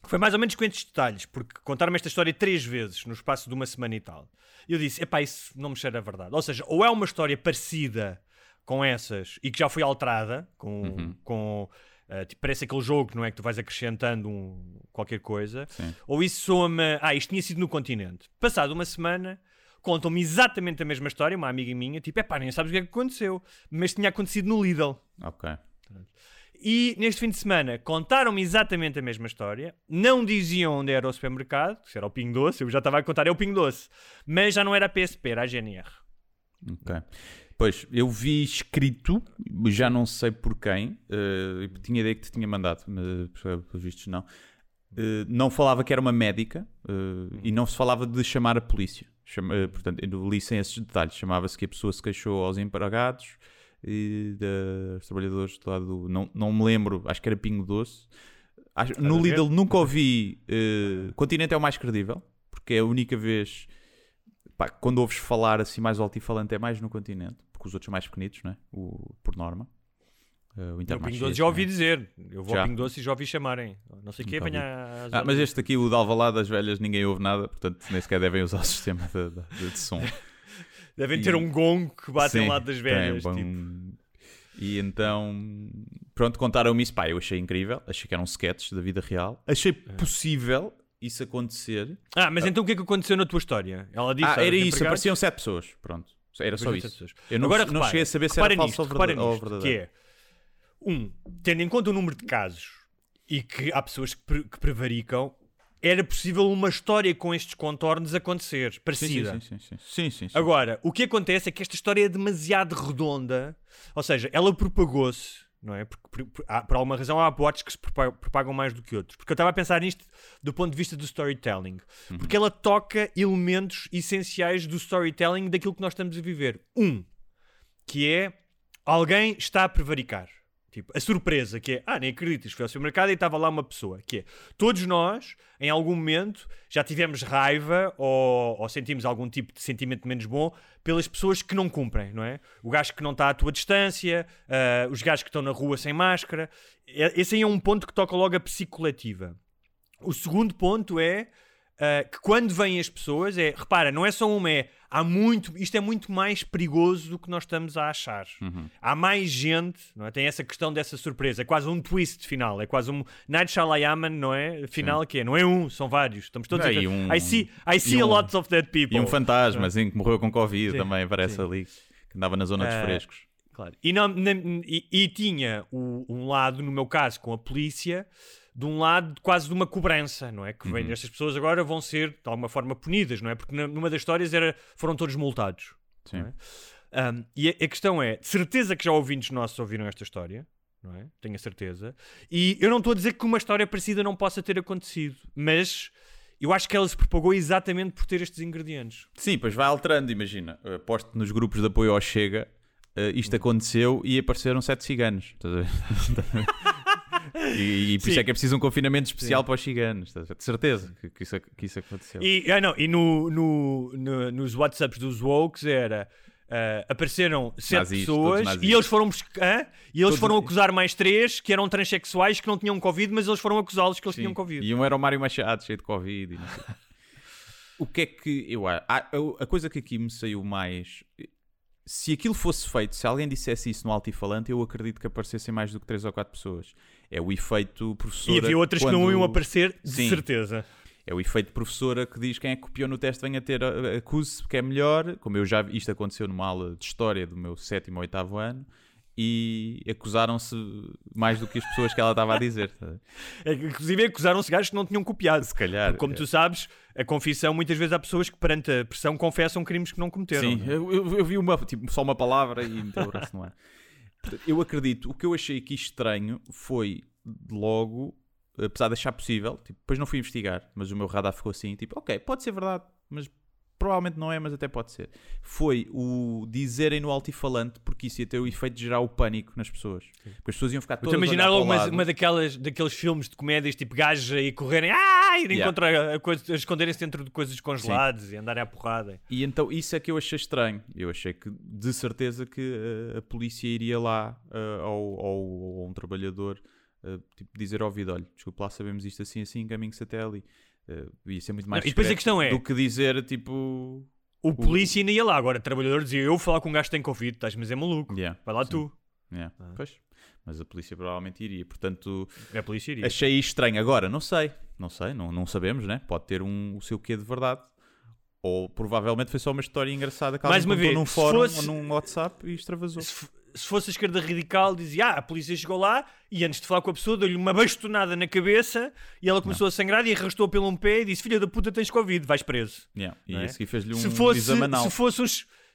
foi mais ou menos com estes detalhes, porque contaram-me esta história três vezes no espaço de uma semana e tal. Eu disse, epá, isso não me cheira a verdade. Ou seja, ou é uma história parecida com essas e que já foi alterada, com, com Uh, tipo, parece aquele jogo, não é? Que tu vais acrescentando um, qualquer coisa. Sim. Ou isso soa-me. Ah, isto tinha sido no continente. Passado uma semana, contam-me exatamente a mesma história. Uma amiga minha, tipo, é pá, nem sabes o que é que aconteceu. Mas tinha acontecido no Lidl. Ok. E neste fim de semana contaram-me exatamente a mesma história. Não diziam onde era o supermercado, se era o Pingo Doce, eu já estava a contar, é o Pingo Doce. Mas já não era a PSP, era a GNR. Ok. Pois, eu vi escrito, já não sei por quem, eh, tinha ideia que te tinha mandado, mas pelos vistos não. Eh, não falava que era uma médica eh, e não se falava de chamar a polícia. Chama- eh, portanto, eu li sem esses detalhes. Chamava-se que a pessoa se queixou aos empregados e dos trabalhadores do lado do. Não, não me lembro, acho que era Pingo Doce. Acho- no? Lidl nunca ouvi. eh, Continente é o mais credível, porque é a única vez. pá, quando ouves falar assim mais altifalante é mais no continente, porque os outros são mais pequenitos, não é? O, por norma. Eh, o Intermarché, Pingo Doce já ouvi dizer. Eu vou Já? ao Pingo Doce e já ouvi chamarem. Não sei o que, às Ah, mas este aqui, o de Alvalade das Velhas, ninguém ouve nada, portanto nem sequer devem usar o sistema de, de- de som. Devem e- ter um gongo que bate ao lado das tem, velhas. bom. tipo. E então, pronto, contaram-me isso. Pá, eu achei incrível. Achei que eram sketches da vida real. Achei É. possível isso acontecer. Ah, mas então o que é que aconteceu na tua história? Ela disse. ah, "Olha, era isso. Apareciam sete pessoas. Pronto. Era só isso. Eu não, Agora, não repara, cheguei a saber se era falso nisto, ou verdadeiro. Que é, um, tendo em conta o número de casos e que há pessoas que, pre- que prevaricam, era possível uma história com estes contornos acontecer, parecida. sim, sim, sim. sim, sim, sim. Agora, o que acontece é que esta história é demasiado redonda, ou seja, ela propagou-se, não é? Porque por, por- há- por alguma razão há boatos que se propa- propagam mais do que outros. Porque eu estava a pensar nisto do ponto de vista do storytelling. Porque ela toca elementos essenciais do storytelling daquilo que nós estamos a viver. Um, que é alguém está a prevaricar. Tipo, a surpresa, que é, ah, nem acreditas, foi ao supermercado e estava lá uma pessoa, que é, todos nós, em algum momento, já tivemos raiva ou, ou sentimos algum tipo de sentimento menos bom pelas pessoas que não cumprem, não é? O gajo que não está à tua distância, ah, os gajos que estão na rua sem máscara. Esse aí é um ponto que toca logo a psicoletiva. O segundo ponto é uh, que quando vêm as pessoas, é repara, não é só uma, é há muito, isto é muito mais perigoso do que nós estamos a achar. Há mais gente, não é? Tem essa questão dessa surpresa, é quase um twist final, é quase um Night Shyamalan, não é? Final que é, não é um, são vários. Estamos todos a um- I see, I see a um- lot of dead people. E um fantasma, assim, que morreu com Covid Sim, também, aparece sim. ali, que andava na zona dos Ah, frescos. Claro. E, não- na- e- e tinha o- um lado, no meu caso, com a polícia, de um lado quase de uma cobrança, não é? Que vem, estas pessoas agora vão ser, de alguma forma, punidas, não é? Porque numa das histórias era, foram todos multados. Sim. é? Um, e a, a questão é, de certeza que já ouvintes nossos ouviram esta história, não é? Tenho a certeza. E eu não estou a dizer que uma história parecida não possa ter acontecido, mas eu acho que ela se propagou exatamente por ter estes ingredientes. Sim, pois vai alterando, imagina. Aposto nos grupos de apoio ao Chega, uh, isto aconteceu e apareceram sete ciganos. Estás a ver? e, e por isso Sim. é que é preciso um confinamento especial para os ciganos. ver? De certeza que, que isso, que isso aconteceu. E, ah, não, e no, no- no- nos WhatsApps dos Wokes era. ah, apareceram sete Nazis, pessoas e eles foram buscar, hã? e eles Todos- foram acusar mais três que eram transexuais que não tinham Covid, mas eles foram acusá-los que eles Sim. tinham Covid. E um era o Mário Machado, cheio de Covid. E não sei. o que é que eu acho? A- coisa que aqui me saiu mais. Se aquilo fosse feito, se alguém dissesse isso no altifalante, eu acredito que aparecessem mais do que 3 ou 4 pessoas. É o efeito professora. E havia outras que não quando- iam aparecer, de Sim. certeza. É o efeito professora que diz quem é que copiou no teste venha ter, acuse que é melhor. Como eu já vi, isto aconteceu numa aula de história do meu sétimo ou oitavo ano. E acusaram-se mais do que as pessoas que ela estava a dizer. É que, Inclusive acusaram-se gajos que não tinham copiado. Se calhar. Como tu sabes, a confissão, muitas vezes há pessoas que perante a pressão confessam crimes que não cometeram. Sim, não é? eu, eu- eu vi uma, tipo, só uma palavra e meteu o braço no ar. Eu acredito, o que eu achei aqui estranho foi logo, apesar de achar possível, tipo, depois não fui investigar, mas o meu radar ficou assim, tipo, ok, pode ser verdade, mas provavelmente não é, mas até pode ser. Foi o dizerem no altifalante, porque isso ia ter o efeito de gerar o pânico nas pessoas. Porque as pessoas iam ficar Estou todas a imaginar logo uma, uma daquelas, daqueles filmes de comédias tipo gajos aí correrem ah, irem Yeah. contra a a esconderem-se dentro de coisas congeladas e andarem à porrada. E então isso é que eu achei estranho. Eu achei que de certeza que eh, a polícia iria lá ao, ao- a um trabalhador eh, tipo, dizer ao ouvido: olha, desculpa lá, sabemos isto assim, assim, encaminhe-se até ali. Eh, ia ser muito mais Não, e depois a questão é- do que dizer tipo. O polícia ainda ia lá, agora o trabalhador dizia: Eu vou falar com um gajo que tem Covid, estás, mas é maluco. Yeah, Vai lá sim. tu. yeah, Pois. mas a polícia provavelmente iria. Portanto, A polícia iria. achei estranho. Agora, não sei, não sei, não, não sabemos, né? Pode ter um, o seu quê de verdade. Ou provavelmente foi só uma história engraçada que Mais alguém uma contou vez, num fórum fosse- ou num WhatsApp e extravasou. se, se fosse a esquerda radical, dizia: Ah, a polícia chegou lá e antes de falar com a pessoa, deu-lhe uma bastonada na cabeça e ela começou a sangrar e arrastou pelo um pé e disse: Filha da puta, tens Covid, vais preso. Yeah. E não é? a seguir fez-lhe um se fosse, se fosse um.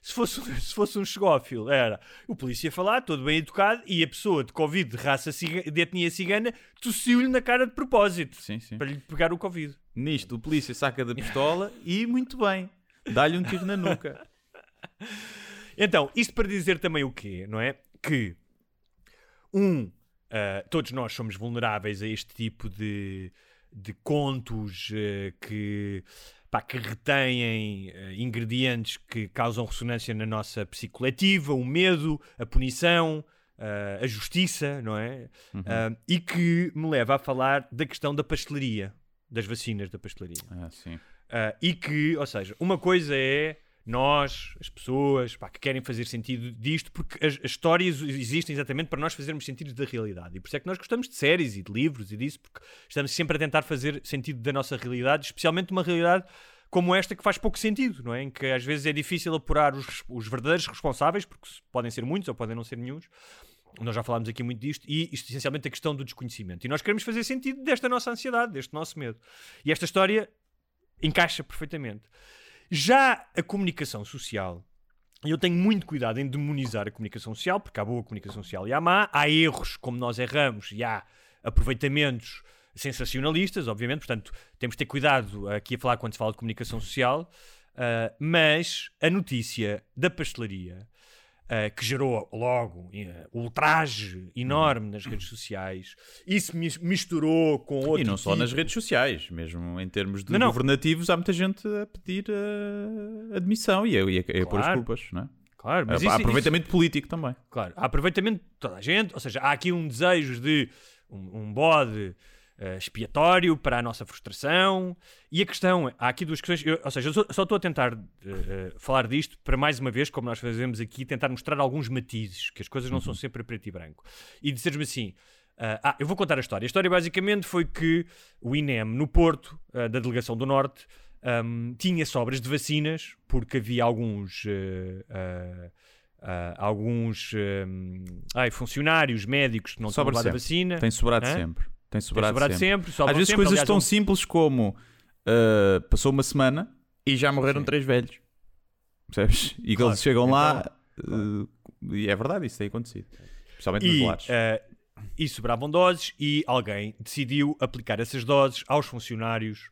Se fosse, se fosse um chegófilo, era o polícia falar, todo bem educado, e a pessoa de Covid de raça ciga- de etnia cigana tossiu-lhe na cara de propósito Sim, sim. para lhe pegar o Covid. Nisto, o polícia saca da pistola e, muito bem, dá-lhe um tiro na nuca. Então, isto para dizer também o quê, não é? Que, um, ah, todos nós somos vulneráveis a este tipo de, de contos eh, que, pá, que retêm eh, ingredientes que causam ressonância na nossa psique coletiva, o medo, a punição, a justiça, não é? Ah, e que me leva a falar da questão da pastelaria, das vacinas da pastelaria. Ah, sim. Uh, e que, ou seja, uma coisa é nós, as pessoas, pá, que querem fazer sentido disto, porque as, as histórias existem exatamente para nós fazermos sentido da realidade. E por isso é que nós gostamos de séries e de livros e disso, porque estamos sempre a tentar fazer sentido da nossa realidade, especialmente uma realidade como esta que faz pouco sentido, não é? Em que às vezes é difícil apurar os, os verdadeiros responsáveis, porque podem ser muitos ou podem não ser nenhums. Nós já falámos aqui muito disto, e isto, essencialmente a questão do desconhecimento. E nós queremos fazer sentido desta nossa ansiedade, deste nosso medo. E esta história encaixa perfeitamente. Já a comunicação social, e eu tenho muito cuidado em demonizar a comunicação social, porque há boa comunicação social e há má, há erros como nós erramos e há aproveitamentos sensacionalistas, obviamente, portanto temos de ter cuidado aqui a falar quando se fala de comunicação social, ah, mas a notícia da pastelaria Uh, que gerou logo uh, ultraje enorme nas redes sociais. Isso mis- misturou com outro E não só tipo- nas redes sociais, mesmo em termos de Não, não. governativos, há muita gente a pedir uh, admissão e a, e a- e a pôr as Claro. culpas, não é? Claro, mas Há isso- aproveitamento político também. Claro, há aproveitamento de toda a gente, ou seja, há aqui um desejo de um, um bode eh, expiatório para a nossa frustração. E a questão, é- há aqui duas questões, eu- ou seja, eu só, só estou a tentar eh, eh, falar disto para mais uma vez, como nós fazemos aqui, tentar mostrar alguns matizes, que as coisas não são sempre preto e branco. E dizer-me assim. ah, eu vou contar a história. A história basicamente foi que o INEM, no Porto, da Delegação do Norte, ahm, tinha sobras de vacinas, porque havia alguns. ah, alguns ahm, ai, funcionários médicos que não tinham levado a vacina. Tem sobrado Hã? sempre. Tem Tem sobrado, sobrado sempre. sempre. Às vezes sempre. coisas Aliás, tão um- simples como uh, passou uma semana e já morreram Sim. três velhos. Percebes? E que Claro. eles chegam Então, lá uh, e é verdade, isso tem acontecido. Especialmente nos e, lares. eh, e sobravam doses e alguém decidiu aplicar essas doses aos funcionários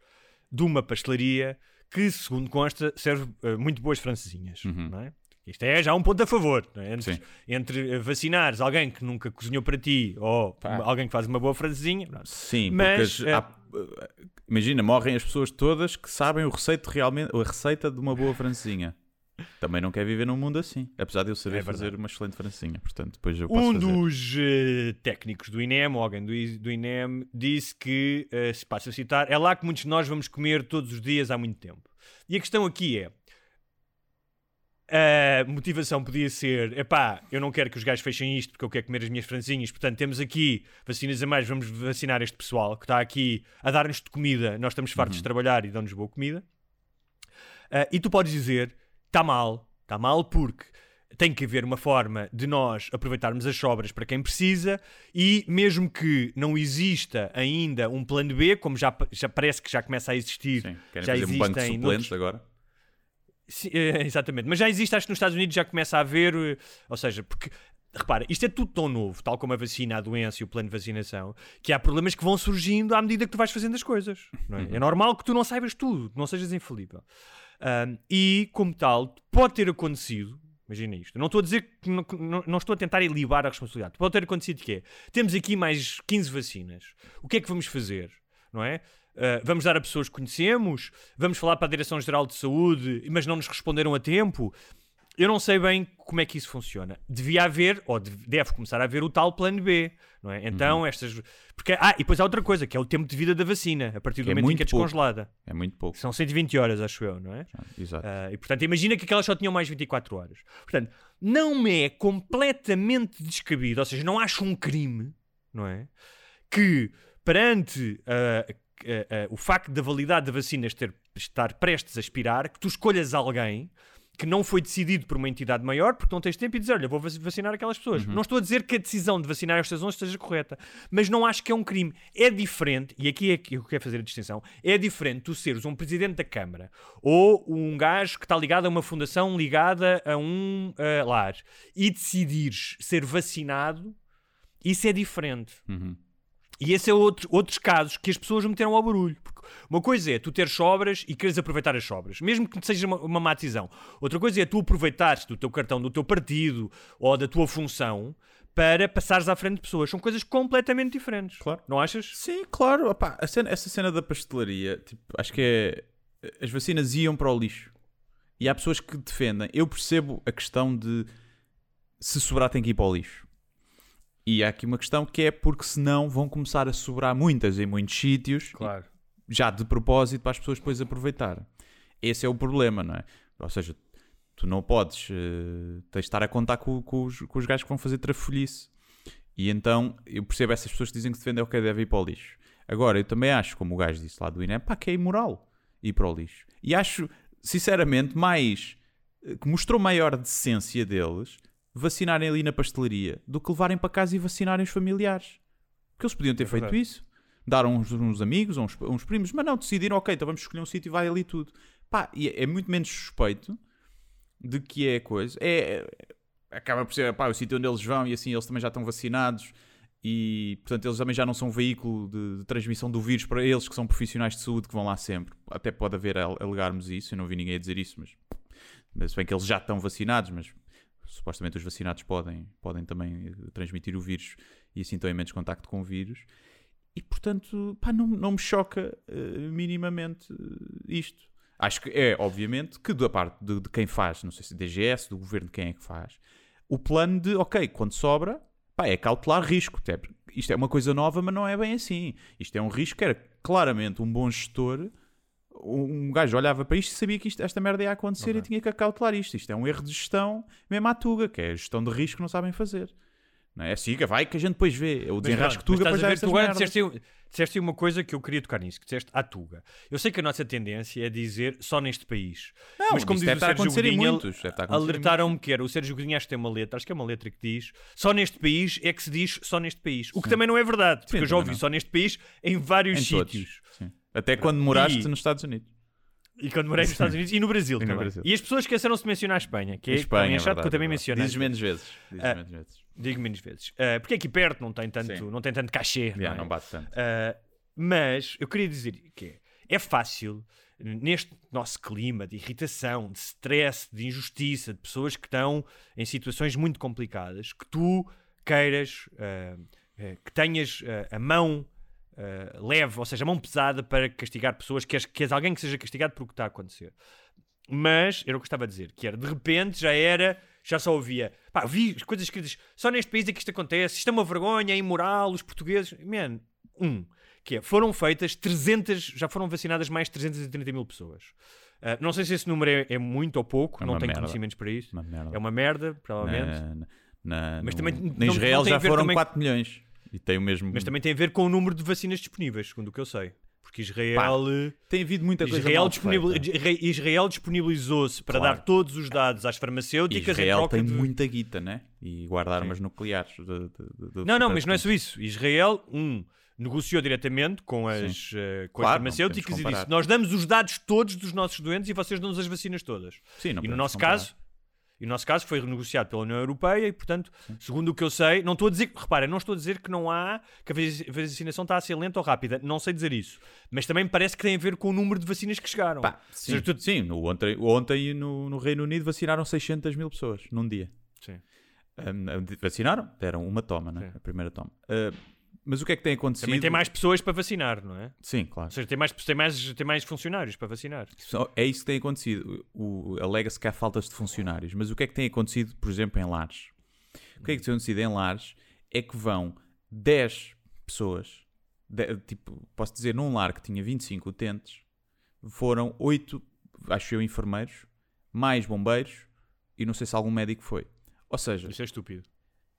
de uma pastelaria que, segundo consta, serve eh, muito boas francesinhas. Não é? Isto é já um ponto a favor. não é? Entre. Sim. entre vacinares alguém que nunca cozinhou para ti ou Pá. alguém que faz uma boa francesinha. Sim, Mas, porque eh, há- uh, imagina, morrem as pessoas todas que sabem o receito realmente, a receita de uma boa francesinha. Também não quer viver num mundo assim, apesar de eu saber É fazer uma excelente francesinha. Portanto, depois eu posso Um fazer. dos eh, técnicos do INEM, ou alguém do, do INEM, disse que, eh, se passa a citar, é lá que muitos de nós vamos comer todos os dias há muito tempo. E a questão aqui é. A motivação podia ser: epá, eu não quero que os gajos fechem isto porque eu quero comer as minhas franzinhas. Portanto, temos aqui vacinas a mais, vamos vacinar este pessoal que está aqui a dar-nos de comida. Nós estamos fartos de trabalhar e dão-nos boa comida. Ah, e tu podes dizer: está mal, está mal porque tem que haver uma forma de nós aproveitarmos as sobras para quem precisa e mesmo que não exista ainda um plano B, como já, já parece que já começa a existir, Sim, querem já fazer um banco de existem suplentes agora. Sim, eh, exatamente, mas já existe, acho que nos Estados Unidos já começa a haver, eh, ou seja, porque repara, isto é tudo tão novo, tal como a vacina, a doença e o plano de vacinação, que há problemas que vão surgindo à medida que tu vais fazendo as coisas. Não é? é normal que tu não saibas tudo, que não sejas infalível. Ahm, e, como tal, pode ter acontecido. Imagina isto. Não estou a dizer que não, não- não estou a tentar elibar a responsabilidade. Pode ter acontecido que é. Temos aqui mais 15 vacinas. O que é que vamos fazer? Não é? Ah, vamos dar a pessoas que conhecemos? Vamos falar para a Direção-Geral de Saúde, mas não nos responderam a tempo? eu não sei bem como é que isso funciona. Devia haver, ou deve, começar a haver o tal plano B, não é? Então, Uhum. estas. Porque, ah, e depois há outra coisa, que é o tempo de vida da vacina, a partir do Que é momento em muito que é pouco. descongelada. É muito pouco. São 120 horas, acho eu, não é? Exato. Ah, e portanto, imagina que aquelas só tinham mais 24 horas. Portanto, não me é completamente descabido, ou seja, não acho um crime, não é? Que perante ah, o facto da validade da vacina ter, estar prestes a expirar, que tu escolhas alguém que não foi decidido por uma entidade maior, porque não tens tempo e dizer, olha, vou vac- vacinar aquelas pessoas. Não estou a dizer que a decisão de vacinar estas 11 esteja correta, mas não acho que é um crime. É diferente, e aqui é que eu quero fazer a distinção, é diferente tu seres um presidente da Câmara ou um gajo que está ligado a uma fundação ligada a um ah, lar e decidires ser vacinado, isso é diferente. Uhum. E esse é outro, outros casos que as pessoas meteram ao barulho. Porque uma coisa é tu teres sobras e queres aproveitar as sobras, mesmo que seja uma, uma má decisão. Outra coisa é tu aproveitares do teu cartão, do teu partido ou da tua função para passares à frente de pessoas. São coisas completamente diferentes. Claro. Não achas? Sim, claro. Opá, a cena- essa cena da pastelaria, tipo, acho que é. As vacinas iam para o lixo. E há pessoas que defendem. Eu percebo a questão de se sobrar tem que ir para o lixo. E há aqui uma questão que é porque senão vão começar a sobrar muitas em muitos sítios, Claro. já de propósito para as pessoas depois aproveitarem. Esse é o problema, não é? Ou seja, tu não podes tens de estar a contar com, com os, com os gajos que vão fazer trafolhice. E então eu percebo essas pessoas que dizem que se defendem o que deve ir para o lixo. Agora, eu também acho, como o gajo disse lá do INE, pá, que é imoral ir para o lixo. E acho, sinceramente, mais eh, que mostrou maior decência deles vacinarem ali na pastelaria do que levarem para casa e vacinarem os familiares. Porque eles podiam ter feito verdade. isso. Dar uns, uns amigos, uns, uns primos, mas não, decidiram, ok, então vamos escolher um sítio e vai ali tudo. Pá, e é, é muito menos suspeito de que é coisa. É, é- acaba por ser, pá, o sítio onde eles vão e assim eles também já estão vacinados e, portanto, eles também já não são um veículo de, de transmissão do vírus para eles que são profissionais de saúde que vão lá sempre. Até pode haver a alegarmos isso, eu não vi ninguém a dizer isso, mas, mas se bem que eles já estão vacinados, mas supostamente os vacinados podem, podem também eh, transmitir o vírus e assim estão em menos contacto com o vírus. E portanto, pá, não, não me choca eh, minimamente eh, isto. Acho que é, obviamente, que da parte de, de quem faz, não sei se DGS, do governo, quem é que faz, o plano de, ok, quando sobra, pá, é cautelar risco. Isto é uma coisa nova, mas não é bem assim. Isto é um risco que era claramente um bom gestor. Um gajo olhava para isto e sabia que isto- esta merda ia acontecer e tinha que acautelar isto. Isto é um erro de gestão mesmo à Tuga, que é a gestão de risco que não sabem fazer. Não é? Siga, vai que a gente depois vê. É o pronto, Tuga mas depois estás a já ver, tu agora disseste, disseste uma coisa que eu queria tocar nisso, que disseste à Tuga. Eu sei que a nossa tendência é dizer só neste país. Não, mas como diz o Sérgio Godinho, alertaram-me que era, o Sérgio Godinho acho que tem uma letra, acho que é uma letra que diz só neste país é que se diz só neste país. O que também não é verdade, porque Sim, eu já também ouvi não. só neste país em vários Em todos. sítios. Sim. Até quando moraste E- nos Estados Unidos. E quando morei nos Estados Unidos e no Brasil E no também. Brasil. E as pessoas esqueceram-se de mencionar a Espanha, que é, Espanha, também é é chato que eu também é mencionei. Dizes menos vezes. Dizes Ah, menos vezes. Digo menos vezes. Ah, porque aqui perto não tem tanto, Sim. não tem tanto cachê. Já, não é? não bate tanto. Uh, mas eu queria dizer que é, fácil, neste nosso clima de irritação, de stress, de injustiça, de pessoas que estão em situações muito complicadas, que tu queiras, uh, uh, que tenhas uh, a mão uh, leve, ou seja, mão pesada para castigar pessoas, que és, que és alguém que seja castigado por o que está a acontecer. Mas era o que eu estava a dizer, que era de repente já era, já só ouvia, pá, vi as coisas escritas, só neste país é que isto acontece, isto é uma vergonha, é imoral, os portugueses, man, um, que é, foram feitas 300, já foram vacinadas mais de 330 mil pessoas. Ah, não sei se esse número é, é muito ou pouco, É não tenho merda. conhecimentos para isso. Uma. É uma merda, provavelmente. Na, na, Mas no- também na não- Israel não já foram também- 4 milhões. E tem o mesmo. Mas também tem a ver com o número de vacinas disponíveis, segundo o que eu sei. Porque Israel, eh, tem havido muita coisa Israel, disponibil-. Israel- disponibilizou-se para Claro. dar todos os dados às farmacêuticas Israel tem de... muita guita, né? E guarda armas nucleares. de- de- Não, não, mas não é só isso. Israel, um, negociou diretamente com as, eh, com as Claro, não farmacêuticas e disse: Nós damos os dados todos dos nossos doentes e vocês dão-nos as vacinas todas. Sim, não e no nosso comparar. caso. E no nosso caso foi renegociado pela União Europeia e, portanto, segundo o que eu sei, não estou a dizer, repara, não estou a dizer que não há, que a vaci- vacinação está a ser lenta ou rápida, não sei dizer isso, mas também parece que tem a ver com o número de vacinas que chegaram. Pá, sim, seja, tu- sim no, ontem, ontem no, no Reino Unido vacinaram 600 mil pessoas num dia. Sim. Um, vacinaram? Deram uma toma, né? Sim. a primeira toma. Uh, mas o que é que tem acontecido? Também tem mais pessoas para vacinar, não é? Sim, claro. Ou seja, tem mais, tem mais, tem mais funcionários para vacinar. É isso que tem acontecido. O, Alega-se que há faltas de funcionários. Mas o que é que tem acontecido, por exemplo, em lares? O que é que tem acontecido em lares é que vão 10 pessoas, de- tipo, posso dizer, num lar que tinha 25 utentes, foram 8, acho eu, enfermeiros, mais bombeiros e não sei se algum médico foi. Ou seja, Isso é estúpido.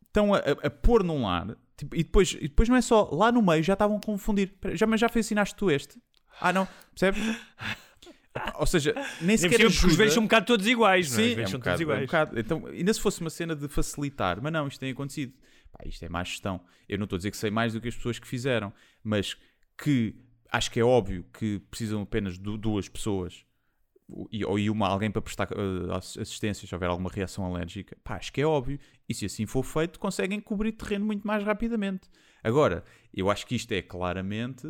estão a, a- a pôr num lar tipo, e, depois, e depois não é só lá no meio já estavam a confundir. Já, mas já vacinaste tu este? Ah, não, percebes? Ou seja, nem sequer porque os ajuda. velhos são um bocado todos iguais, não é? Os Sim, velhos é um são todos é iguais. bocado. Então, ainda se fosse uma cena de facilitar, mas não, isto tem acontecido. Pá, isto é má gestão. Eu não estou a dizer que sei mais do que as pessoas que fizeram, mas que acho que é óbvio que precisam apenas de duas pessoas e, ou e uma, alguém para prestar eh, ass- assistência se houver alguma reação alérgica. Pá, acho que é óbvio. E se assim for feito, conseguem cobrir terreno muito mais rapidamente. Agora, eu acho que isto é claramente.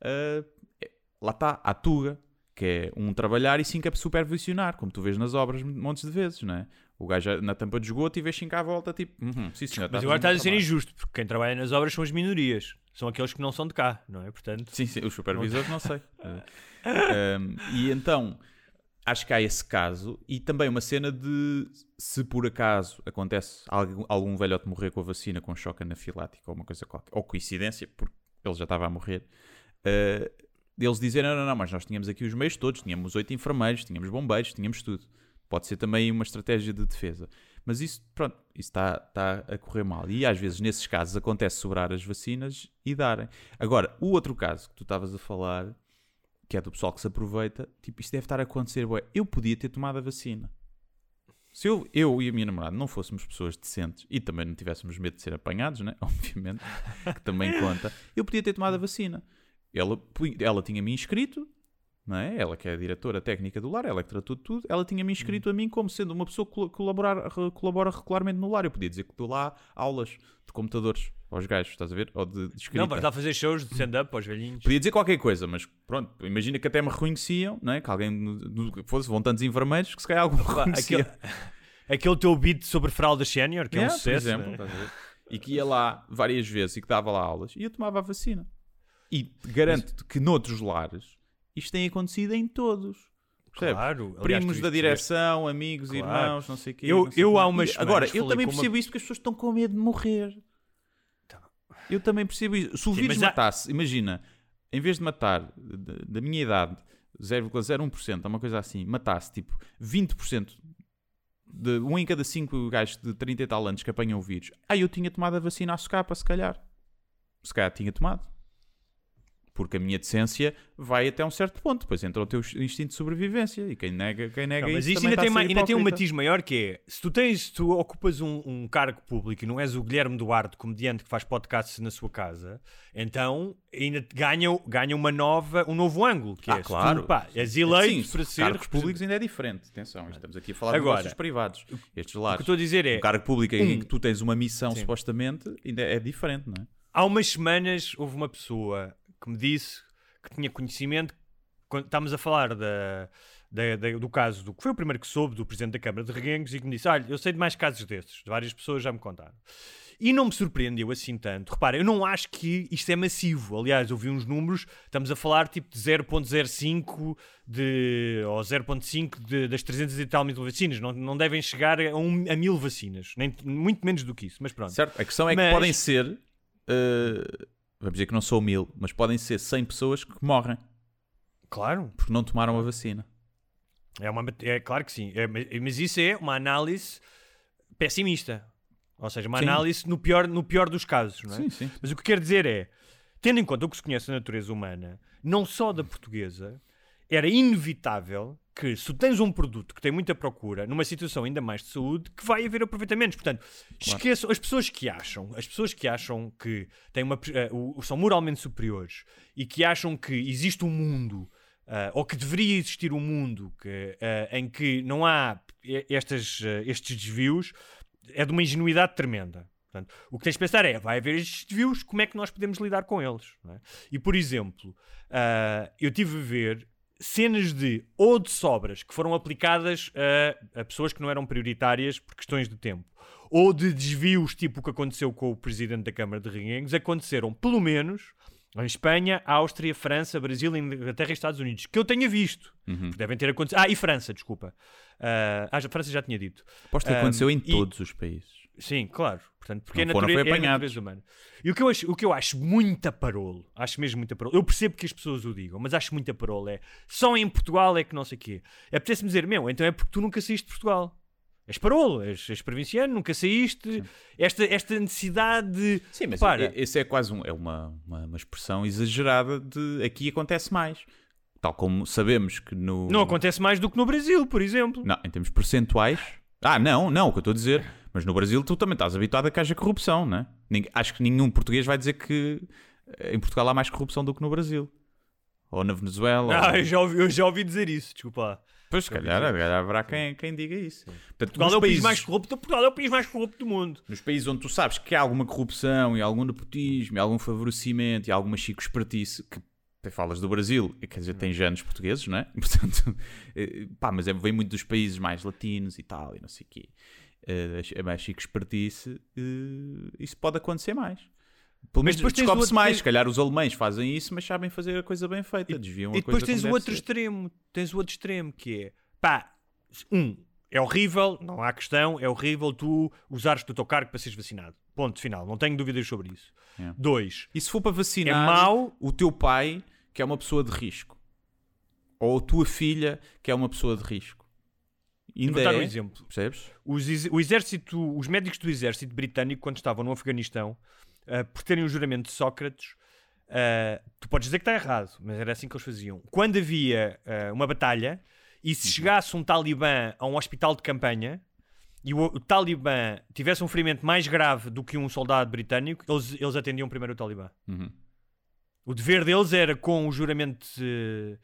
eh, é- lá está, a Tuga, que é um trabalhar e cinco a supervisionar, como tu vês nas obras montes de vezes, não é? O gajo na tampa de esgoto e vês cinco à volta, tipo, uhum, sim senhor, Mas está agora estás a ser injusto, porque quem trabalha nas obras são as minorias. São aqueles que não são de cá, não é? Portanto, Sim, sim, os supervisores não sei. Eh, um, e então, acho que há esse caso e também uma cena de se por acaso acontece algum, algum velhote morrer com a vacina com choque anafilático ou uma coisa qualquer, ou coincidência, porque ele já estava a morrer, eh, eles dizem, não, não, não, mas nós tínhamos aqui os meios todos, tínhamos oito enfermeiros, tínhamos bombeiros, tínhamos tudo. Pode ser também uma estratégia de defesa. Mas isso, pronto, isso está, está a correr mal. E às vezes, nesses casos, acontece sobrar as vacinas e darem. Agora, o outro caso que tu estavas a falar, que é do pessoal que se aproveita, tipo, isto deve estar a acontecer, bué. Eu podia ter tomado a vacina. Se eu, eu e a minha namorada não fôssemos pessoas decentes e também não tivéssemos medo de ser apanhados, né? obviamente, que também conta, eu podia ter tomado a vacina. Ela, ela tinha-me inscrito, não é? Ela que é a diretora técnica do lar, ela é que tratou de tudo, ela tinha-me inscrito a mim como sendo uma pessoa que col- colaborar, colabora regularmente no lar. Eu podia dizer que dou lá aulas de computadores aos gajos, estás a ver? Ou de, de escrita. não, vais lá fazer shows de stand-up para os velhinhos. Podia dizer qualquer coisa, mas pronto, imagina que até me reconheciam, não é? Que alguém, no- no- fosse, vão tantos enfermeiros que se calhar algum reconhecia. aquele, aquele teu beat sobre fralda sénior, que é um Yeah, por sucesso. exemplo, né? a? E que ia lá várias vezes e que dava lá aulas e eu tomava a vacina. E garanto-te que noutros lares isto tem acontecido em todos. Percebes? Claro, Primos da direção, amigos, Claro. irmãos, não sei o quê. Eu- eu há umas Agora, eu também com uma- percebo isso porque as pessoas estão com medo de morrer. Eu também percebo isso. Se o vírus mas há- matasse, imagina, em vez de matar da, minha idade 0,01%, é uma coisa assim, matasse tipo 20% de um em cada cinco gajos de 30 e tal anos que apanham o vírus, ah, eu tinha tomado a vacina à socapa, se calhar. Se calhar tinha tomado. Porque a minha decência vai até um certo ponto. Depois entra o teu instinto de sobrevivência. E quem nega, quem nega Não, mas isso isso também ainda tem, ma- ainda tem um matiz maior que é se tu tens, tu ocupas um, um cargo público e não és o Guilherme Duarte, comediante que faz podcasts na sua casa, então ainda ganha, ganha uma nova, um novo ângulo, que Ah, é claro. tu, pá, és eleito Sim, para ser cargos públicos ainda é diferente. Atenção, estamos aqui a falar Agora, de negócios privados. Estes O que estou a dizer é, Um cargo público em um- que tu tens uma missão, supostamente, ainda é diferente, não é? há umas semanas houve uma pessoa que me disse que tinha conhecimento, quando estávamos a falar da, da- da- do caso, do que foi o primeiro que soube do Presidente da Câmara de Reguengos e que me disse, olha, eu sei de mais casos desses, várias pessoas já me contaram. E não me surpreendeu assim tanto. Repara, eu não acho que isto é massivo. Aliás, eu vi uns números, estamos a falar tipo de 0.05 de, ou 0.5 de- das 300 e tal mil vacinas. Não, não devem chegar a, um- a mil vacinas. Nem, muito menos do que isso, mas pronto. Certo? A questão é que Mas- podem ser, eh, vamos dizer que não sou mil, mas podem ser 100 pessoas que morrem Claro. porque não tomaram a vacina. É, uma, é claro que sim. É, mas- mas isso é uma análise pessimista. Ou seja, uma Sim. análise no pior, no pior dos casos. Não é? Sim, sim. Mas o que quero dizer é, tendo em conta o que se conhece da natureza humana, não só da portuguesa, era inevitável que se tens um produto que tem muita procura, numa situação ainda mais de saúde, que vai haver aproveitamentos. Portanto, esqueçam as pessoas que acham, as pessoas que acham que têm uma, o- são moralmente superiores e que acham que existe um mundo ah, ou que deveria existir um mundo que, ah, em que não há estas, estes desvios, é de uma ingenuidade tremenda. Portanto, o que tens de pensar é, vai haver estes desvios, como é que nós podemos lidar com eles? é? E, por exemplo, eu tive a ver cenas de ou de sobras que foram aplicadas a, a pessoas que não eram prioritárias por questões de tempo, ou de desvios tipo o que aconteceu com o presidente da Câmara de Reguengos, aconteceram pelo menos em Espanha, Áustria, França, Brasil, Inglaterra e Estados Unidos, que eu tenha visto. Porque Devem ter acontecido. Ah, e França, desculpa. Ah, ah, a França já tinha dito. Aposto que aconteceu Um, em e- todos os países. Sim, claro. Portanto, porque é, Não foram, nature- foi é a natureza humana. E o que, eu acho, o que eu acho muito aparolo, acho mesmo muito aparolo, eu percebo que as pessoas o digam, mas acho muito aparolo, é só em Portugal é que não sei o quê. É apetece-me dizer, meu, então é porque tu nunca saíste de Portugal. És parolo, és, és provinciano, nunca saíste. Esta, esta necessidade de. Sim, mas Para. esse é quase um- é uma, uma, uma expressão exagerada de aqui acontece mais. Tal como sabemos que no. Não acontece mais do que no Brasil, por exemplo. Não, em termos percentuais. Ah, não, não, o que eu estou a dizer. Mas no Brasil tu também estás habituado a que haja corrupção, não é? Ninguém- acho que nenhum português vai dizer que eh, em Portugal há mais corrupção do que no Brasil. Ou na Venezuela. Ah, ou... eu já, ouvi, eu já ouvi dizer isso, desculpa. Pois, se calhar, haverá quem, quem diga isso. Portanto, Portugal é o país países- mais corrupto, Portugal é o país mais corrupto do mundo. nos países onde tu sabes que há alguma corrupção e algum nepotismo e algum favorecimento e alguma chico espertice que falas do Brasil, quer dizer, tem genes portugueses, não é? Portanto, eh, pá, mas é, vem muito dos países mais latinos e tal, e não sei o quê. Eh, É mais chico espertice, eh, isso pode acontecer mais. Pelo menos depois o descobre-se mais. tens- Se calhar os alemães fazem isso, mas sabem fazer a coisa bem feita, desviam E a depois tens o outro ser. extremo. Tens o outro extremo que é pá, um, é horrível, não há questão, é horrível tu usares do teu cargo para seres vacinado. Ponto final, não tenho dúvidas sobre isso. É. Dois, E se for para vacinar É mau. o teu pai, que é uma pessoa de risco, ou a tua filha, que é uma pessoa de risco, ainda vou dar é, um exemplo. percebes? Os, o exército, os médicos do exército britânico, quando estavam no Afeganistão, ah, por terem o juramento de Sócrates, ah, tu podes dizer que está errado, mas era assim que eles faziam. Quando havia ah, uma batalha e se chegasse um talibã a um hospital de campanha e o, o talibã tivesse um ferimento mais grave do que um soldado britânico, eles, eles atendiam primeiro o talibã. Uhum. O dever deles era com o juramento de,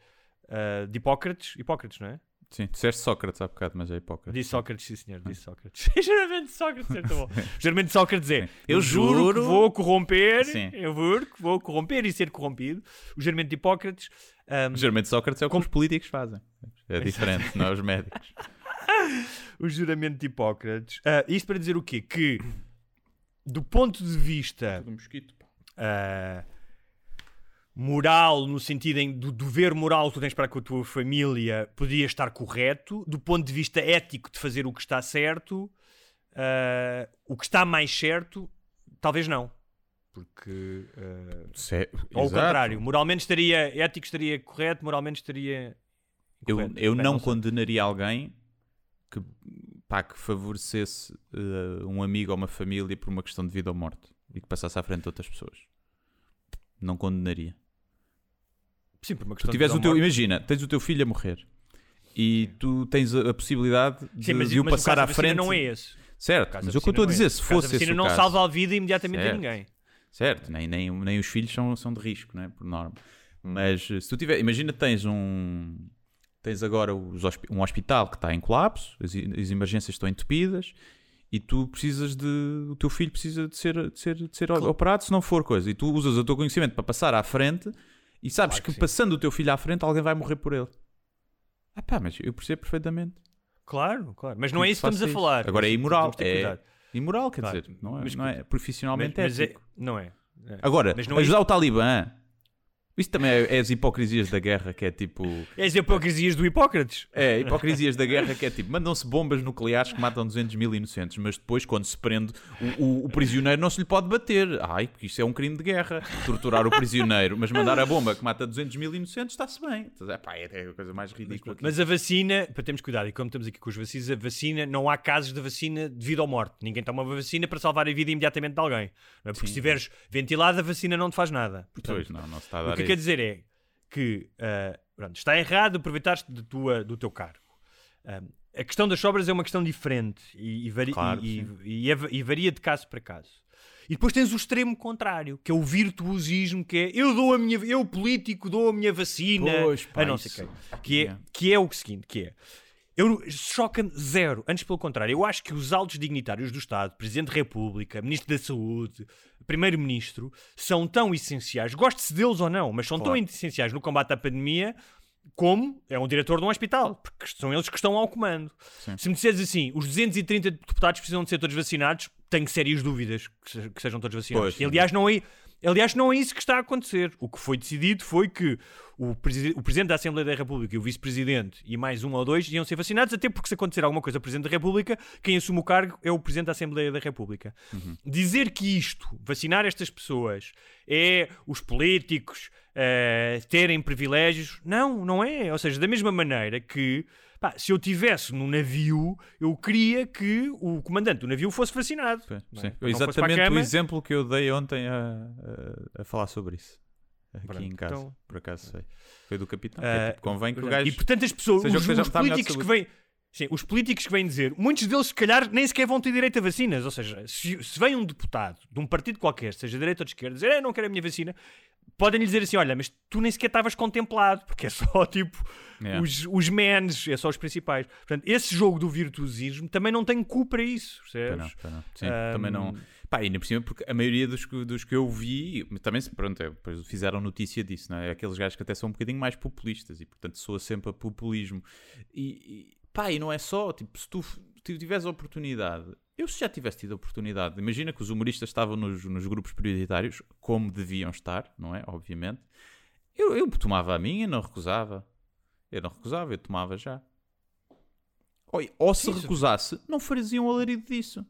de Hipócrates, Hipócrates, não é? Sim, disseste Sócrates há bocado, mas é Hipócrates. Disse Sócrates, sim senhor, disse Sócrates. Juramento de Sócrates, é tão bom. Juramento de Sócrates é: Eu juro, juro- que vou corromper, Sim. eu juro que vou corromper e ser corrompido. O juramento de Hipócrates. ahm, Geralmente Sócrates é o que os políticos fazem. É diferente, não é os médicos. o juramento de Hipócrates. Ah, isto para dizer o quê? Que, do ponto de vista Do mosquito, pá. Moral, no sentido em, do dever moral que tu tens para com a tua família, podia estar correto. Do ponto de vista ético de fazer o que está certo, ah, o que está mais certo, talvez não. Porque, ah, Sé- ao Exato. contrário, moralmente estaria, ético estaria correto, moralmente estaria. Eu, eu Bem, não sei. condenaria alguém que, pá, que favorecesse eh, um amigo ou uma família por uma questão de vida ou morte e que passasse à frente de outras pessoas. Não condenaria. Sim, por uma Tu questão de tiveres vida o teu, imagina, tens o teu filho a morrer e tu tens a, a possibilidade de, Sim, mas, de o passar à frente. não é esse. Certo, mas o que eu estou a não é dizer, esse. se fosse esse o não caso, salva a vida imediatamente Certo. a ninguém. Certo, nem, nem, nem os filhos são, são de risco, né? por norma. Mas eh, se tu tiver, imagina tens um tens agora os um hospital que está em colapso, as, as emergências estão entupidas e tu precisas de o teu filho precisa de ser, de ser, de ser operado se não for coisa e tu usas o teu conhecimento para passar à frente e sabes Claro que que, passando o teu filho à frente alguém vai morrer por ele. Ah pá, mas eu percebo perfeitamente. Claro, claro. Mas não é isso que estamos a isso. falar. Agora é imoral, é imoral, quer Claro. dizer, não é, Mas não é profissionalmente Mas, mas é, não é. É. Agora, Mas não é ajudar o Talibã, isso também é, é as hipocrisias da guerra, que é tipo. É as hipocrisias do Hipócrates. É, hipocrisias da guerra, que é tipo, mandam-se bombas nucleares que matam 200 mil inocentes, mas depois, quando se prende o, o- o prisioneiro, não se lhe pode bater. Ai, porque isso é um crime de guerra, torturar o prisioneiro, mas mandar a bomba que mata 200 mil inocentes, está-se bem. Então, é, pá, é é a coisa mais ridícula. que- Mas a vacina, para termos cuidado, e como estamos aqui com os vacinas, a vacina, não há casos de vacina de vida ou morte. Ninguém toma uma vacina para salvar a vida imediatamente de alguém. Não é? Porque se estiveres ventilado, a vacina não te faz nada. Portanto, Pois, não, não se está a dar. Quer dizer é que ah, pronto, está errado aproveitar-te de tua- do teu cargo. Ah, a questão das sobras é uma questão diferente e, e vari- Claro, e- é- e varia de caso para caso. E depois tens o extremo contrário, que é o virtuosismo, que é eu dou a minha, eu político dou a minha vacina Pois, a não sei quem. Que é, que é o seguinte, que é eu choca-me zero. Antes, pelo contrário, eu acho que os altos dignitários do Estado, Presidente da República, Ministro da Saúde, Primeiro-Ministro, são tão essenciais, goste-se deles ou não, mas são tão essenciais no combate à pandemia como é um diretor de um hospital, porque são eles que estão ao comando. Sim. Se me disseres assim, os 230 deputados precisam de ser todos vacinados, tenho sérias dúvidas que, se- que sejam todos vacinados. Pois, e, aliás, não é, aliás, não é isso que está a acontecer. O que foi decidido foi que o, preside- o Presidente da Assembleia da República e o Vice-Presidente e mais um ou dois iam ser vacinados, até porque se acontecer alguma coisa ao Presidente da República, quem assume o cargo é o Presidente da Assembleia da República. Dizer que isto, vacinar estas pessoas, é os políticos eh, terem privilégios, não, não é. Ou seja, da mesma maneira que pá, se eu tivesse no navio, eu queria que o comandante do navio fosse vacinado. Sim, sim. é? Para a Exatamente o exemplo que eu dei ontem a, a, a falar sobre isso. Aqui Pronto, em casa, então- por acaso sei. Foi do capitão. que Ah, é tipo, convém que o gajo. E portanto as pessoas, seja os, seja, os políticos que vêm. Sim, os políticos que vêm dizer, muitos deles se calhar nem sequer vão ter direito a vacinas. Ou seja, se, se vem um deputado de um partido qualquer, seja de direita ou de esquerda, dizer, "Eh, não quero a minha vacina, podem lhe dizer assim: olha, mas tu nem sequer estavas contemplado, porque é só tipo Yeah. os, os mens, é só os principais. Portanto, esse jogo do virtuosismo também não tem cu para isso, Pá, não, percebes? pá, não. Sim, Ahm, também não. Pá, ainda por cima, porque a maioria dos, que- dos que eu vi, também, pronto, é, fizeram notícia disso, não é? Aqueles gajos que até são um bocadinho mais populistas e, portanto, soa sempre a populismo. E pá, e não é só, tipo, se tu tiveres a oportunidade, eu se já tivesse tido a oportunidade, imagina que os humoristas estavam nos, nos grupos prioritários, como deviam estar, não é? Obviamente. Eu, eu tomava a minha, não recusava. Eu não recusava, eu tomava já. Ou, ou se Sim, recusasse, não faziam um alarido disso.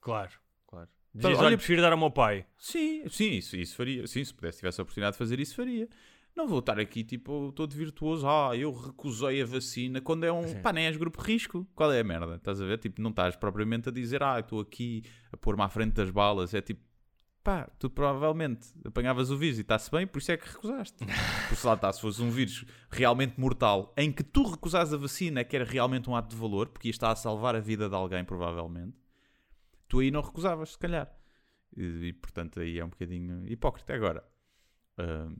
Claro, claro. Então, olha- olha, prefiro dar ao meu pai. Sim, sim, isso, isso faria. Sim, se pudesse, tivesse a oportunidade de fazer isso, faria. Não vou estar aqui, tipo, todo virtuoso. Ah, eu recusei a vacina. Quando é um. Pá, nem és grupo de risco. Qual é a merda? Estás a ver? Tipo, não estás propriamente a dizer, ah, estou aqui a pôr-me à frente das balas. É tipo, pá, tu provavelmente apanhavas o vírus e está-se bem, por isso é que recusaste. Por se lá está, se fosse um vírus realmente mortal, em que tu recusas a vacina, que era realmente um ato de valor, porque ia estar a salvar a vida de alguém, provavelmente, tu aí não recusavas, se calhar. E, e, portanto aí é um bocadinho hipócrita. Agora, hum,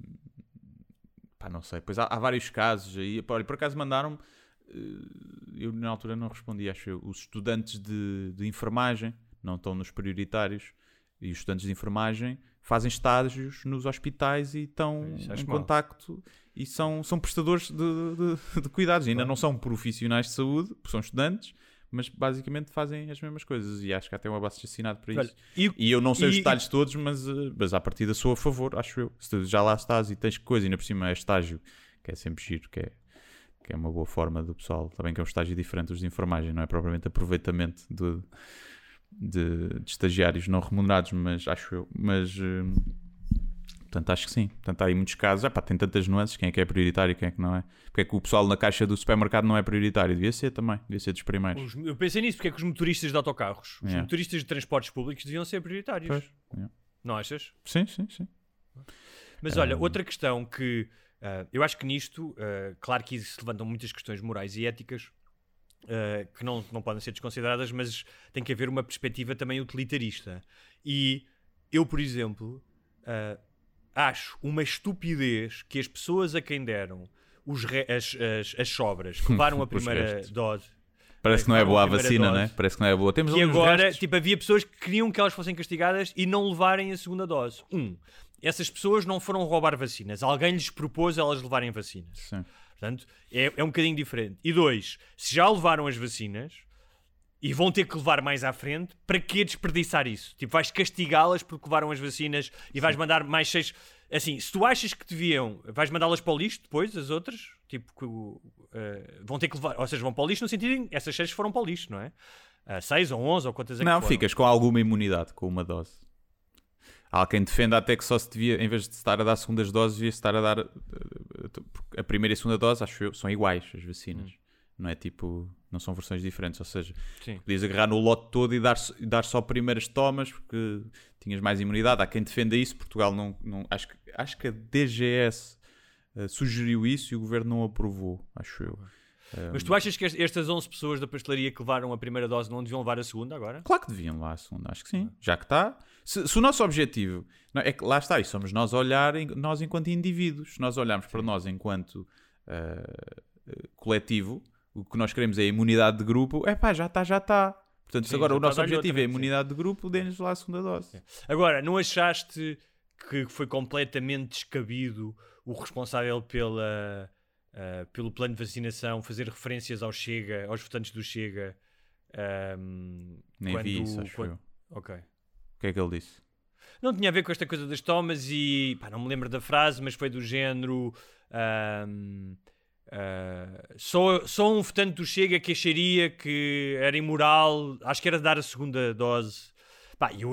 pá, não sei. Pois há, há vários casos aí. Olha, por acaso mandaram-me. eh, Eu na altura não respondi, acho eu. Os estudantes de, de enfermagem não estão nos prioritários. E os estudantes de enfermagem fazem estágios nos hospitais e estão Isso em mal. contacto e são, são prestadores de, de- de cuidados. Ainda não são profissionais de saúde, são estudantes, mas basicamente fazem as mesmas coisas. E acho que há até um abaixo assinado para isso. Olha, e, E eu não sei os E- detalhes todos, mas, eh, mas à partida sou a favor, acho eu. Se tu já lá estás e tens coisa, ainda por cima é estágio, que é sempre giro, que é, que é uma boa forma do pessoal. Também que é um estágio diferente dos de enfermagem, não é propriamente aproveitamento de, de, de estagiários não remunerados, mas acho eu. Mas. eh, Portanto, acho que sim. Portanto, há aí muitos casos. Epá, tem tantas nuances. Quem é que é prioritário e quem é que não é? Porque é que o pessoal na caixa do supermercado não é prioritário? Devia ser também. Devia ser dos primeiros. os- eu pensei nisso, porque é que os motoristas de autocarros, os Yeah. motoristas de transportes públicos deviam ser prioritários. Pois, yeah. Não achas? Sim, sim, sim. Mas olha, outra questão que ah, eu acho que nisto, ah, claro que se levantam muitas questões morais e éticas ah, que não, não podem ser desconsideradas, mas tem que haver uma perspectiva também utilitarista. E eu, por exemplo, ah, acho uma estupidez que as pessoas a quem deram os re- as, as, as sobras que levaram a primeira dose. Parece que não é boa a vacina, dose. né? Parece que não é boa. Temos E agora, restos. tipo, havia pessoas que queriam que elas fossem castigadas e não levarem a segunda dose. Um, essas pessoas não foram roubar vacinas. Alguém lhes propôs elas levarem vacinas. Sim. Portanto, é, é um bocadinho diferente. E dois, se já levaram as vacinas e vão ter que levar mais à frente, para que desperdiçar isso? Tipo, vais castigá-las porque levaram as vacinas e vais mandar mais seis. Assim, se tu achas que deviam, vais mandá-las para o lixo depois, as outras, tipo, que eh, vão ter que levar, ou seja, vão para o lixo no sentido em essas seis foram para o lixo, não é? Ah, seis ou onze ou quantas é Não, ficas com alguma imunidade com uma dose. Há quem defenda até que só se devia, em vez de estar a dar segundas doses, devia estar a dar. eh, A primeira e a segunda dose, acho eu, são iguais as vacinas. Não é tipo. Não são versões diferentes. Ou seja, Sim. podias agarrar no lote todo e dar, dar só primeiras tomas porque tinhas mais imunidade. Há quem defenda isso. Portugal não. não acho, que, acho que a DGS eh, sugeriu isso e o governo não aprovou, acho eu. Mas tu achas que est- estas 11 pessoas da pastelaria que levaram a primeira dose não deviam levar a segunda agora? Claro que deviam lá a segunda, acho que sim. Já que está. Se, se o nosso objetivo. Não, é que lá está, e somos nós a olhar, nós enquanto indivíduos. Se nós olharmos para nós enquanto ah, ah, coletivo, o que nós queremos é a imunidade de grupo. É pá, já está, já está. Portanto, se agora o nosso dá-lhe objetivo é a imunidade de grupo, dê-nos lá a segunda dose. Agora, não achaste que foi completamente descabido o responsável pela uh, pelo plano de vacinação, fazer referências ao Chega, aos votantes do Chega. um, Nem vi isso, acho quando- eu. Ok. O que é que ele disse? Não tinha a ver com esta coisa das tomas e pá, não me lembro da frase, mas foi do género. ahm, ah, só, só um votante do Chega que acharia que era imoral, acho que era dar a segunda dose. Pá, eu,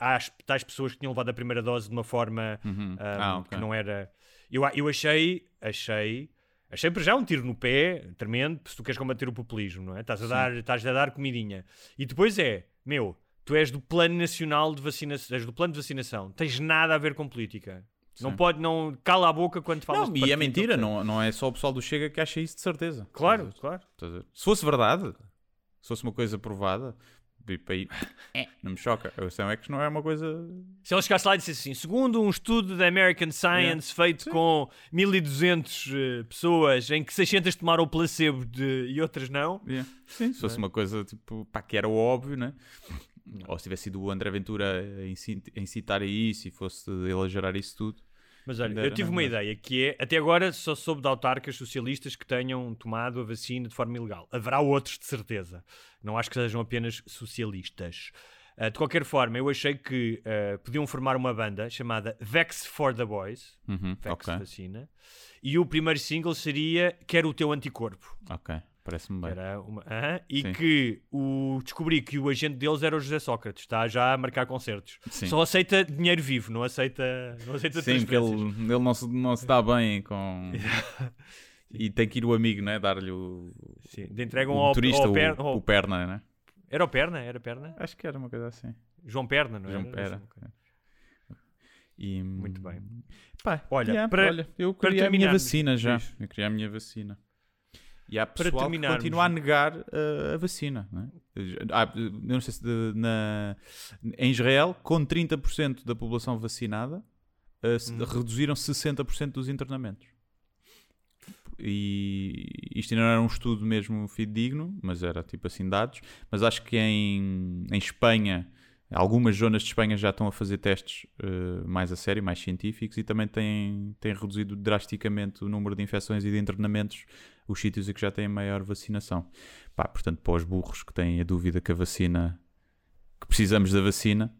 há as tais pessoas que tinham levado a primeira dose de uma forma Uhum. ahm, Ah, ok. que não era. Eu, eu achei, achei, achei para já um tiro no pé tremendo se tu queres combater o populismo, não é? Estás a dar, estás a dar comidinha. E depois é, meu, tu és do plano nacional de vacinação, és do plano de vacinação, tens nada a ver com política. Não Sim. pode, não cala a boca quando falas Não, e é mentira, não, não é só o pessoal do Chega que acha isso de certeza. Claro, claro. Se fosse verdade, se fosse uma coisa provada, tipo, aí, eh, não me choca. A questão é que não é uma coisa. Se ele chegasse lá e dissesse assim, segundo um estudo da American Science feito com 1200 eh, pessoas, em que 600 tomaram o placebo de- e outras não, Yeah. Sim, se fosse uma coisa tipo, pá, que era óbvio, né? Ou se tivesse sido o André Ventura a inci- a incitar a isso e fosse ele a gerar isso tudo. Mas olha, eu tive uma ideia que é, até agora só soube de autarcas socialistas que tenham tomado a vacina de forma ilegal. Haverá outros de certeza. Não acho que sejam apenas socialistas. Ah, de qualquer forma, eu achei que ah, podiam formar uma banda chamada Vex for the Boys, Uhum, Vex ok, vacina, e o primeiro single seria Quero o Teu Anticorpo. ok, parece-me bem. Era uma, e Sim. que o, descobri que o agente deles era o José Sócrates, está já a marcar concertos. Sim. Só aceita dinheiro vivo, não aceita, não aceita Sim, porque ele, ele não, se, não se dá bem com. e tem que ir o amigo, né? Dar-lhe o. Sim, de entregam o ao, motorista, ao o, ao- o perna, né? Era o Perna? Era Perna? Acho que era uma coisa assim. João Perna, não João era? Pera. E, Muito bem. Pá, Olha, yeah, para- olha, eu queria a minha vacina já. diz. Eu queria a minha vacina. E há Para pessoal que continua a negar uh, a vacina. Não é? Ah, não sei se de- na, em Israel, com 30% da população vacinada, uh, se- Hum. reduziram 60% dos internamentos. E isto ainda não era um estudo mesmo fidedigno, mas era tipo assim dados. Mas acho que em, em Espanha, algumas zonas de Espanha já estão a fazer testes eh, mais a sério, mais científicos, e também têm, têm reduzido drasticamente o número de infecções e de internamentos, os sítios em que já têm maior vacinação. Pá, portanto, para os burros que têm a dúvida que a vacina, que precisamos da vacina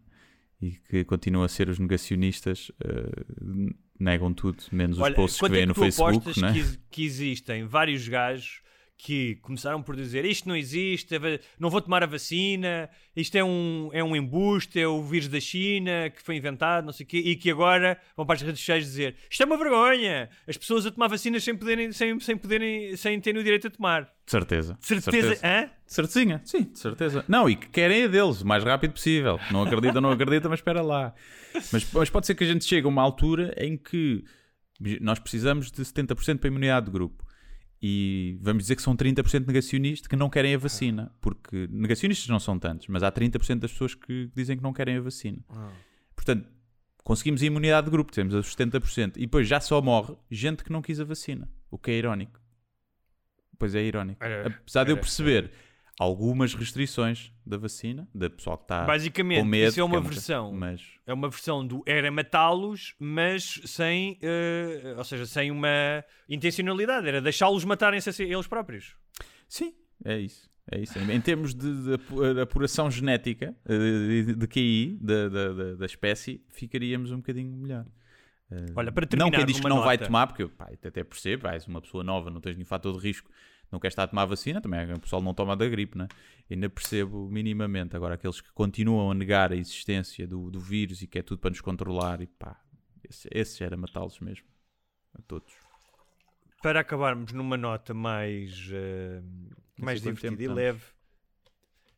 e que continuam a ser os negacionistas, eh, negam tudo, menos os Olha, posts que é vêem que no Facebook. Né? que, que existem vários gajos que começaram por dizer isto não existe, não vou tomar a vacina, isto é um, é um embuste, é o vírus da China que foi inventado, não sei o quê, e que agora vão para as redes sociais dizer isto é uma vergonha, as pessoas a tomar vacinas sem poderem, sem, sem poderem, sem terem o direito a tomar. De certeza. De certeza, hã? De certezinha. Sim, de certeza. Não, e que querem a deles, o mais rápido possível. Não acredita, não acredita, mas espera lá. Mas, mas pode ser que a gente chegue a uma altura em que nós precisamos de 70% para a imunidade de grupo. E vamos dizer que são 30% negacionistas que não querem a vacina. Porque negacionistas não são tantos, mas há 30% das pessoas que dizem que não querem a vacina. Portanto, conseguimos a imunidade de grupo, temos os 70%. E depois já só morre gente que não quis a vacina. O que é irónico. Pois é irónico. Apesar de eu perceber algumas restrições da vacina, da pessoal que está com Basicamente, medo. isso é uma que versão. Mas É uma versão do era matá-los, mas sem, eh, ou seja, sem uma intencionalidade, era deixá-los matarem-se si- eles próprios. sim, é isso. É isso. Em termos de, de apu- apuração genética, eh, de, de QI da, da, da- espécie, ficaríamos um bocadinho melhor. Eh, Olha, para não terminar quem diz que não vai nota- tomar, porque pá, até percebo, és uma pessoa nova, não tens nenhum fator de risco, não queres estar a tomar a vacina, também o pessoal não toma da gripe, né? ainda percebo minimamente. Agora, aqueles que continuam a negar a existência do, do vírus e que é tudo para nos controlar, e pá, esse- esses era matá-los mesmo, a todos. Para acabarmos numa nota mais, eh, mais divertida e leve,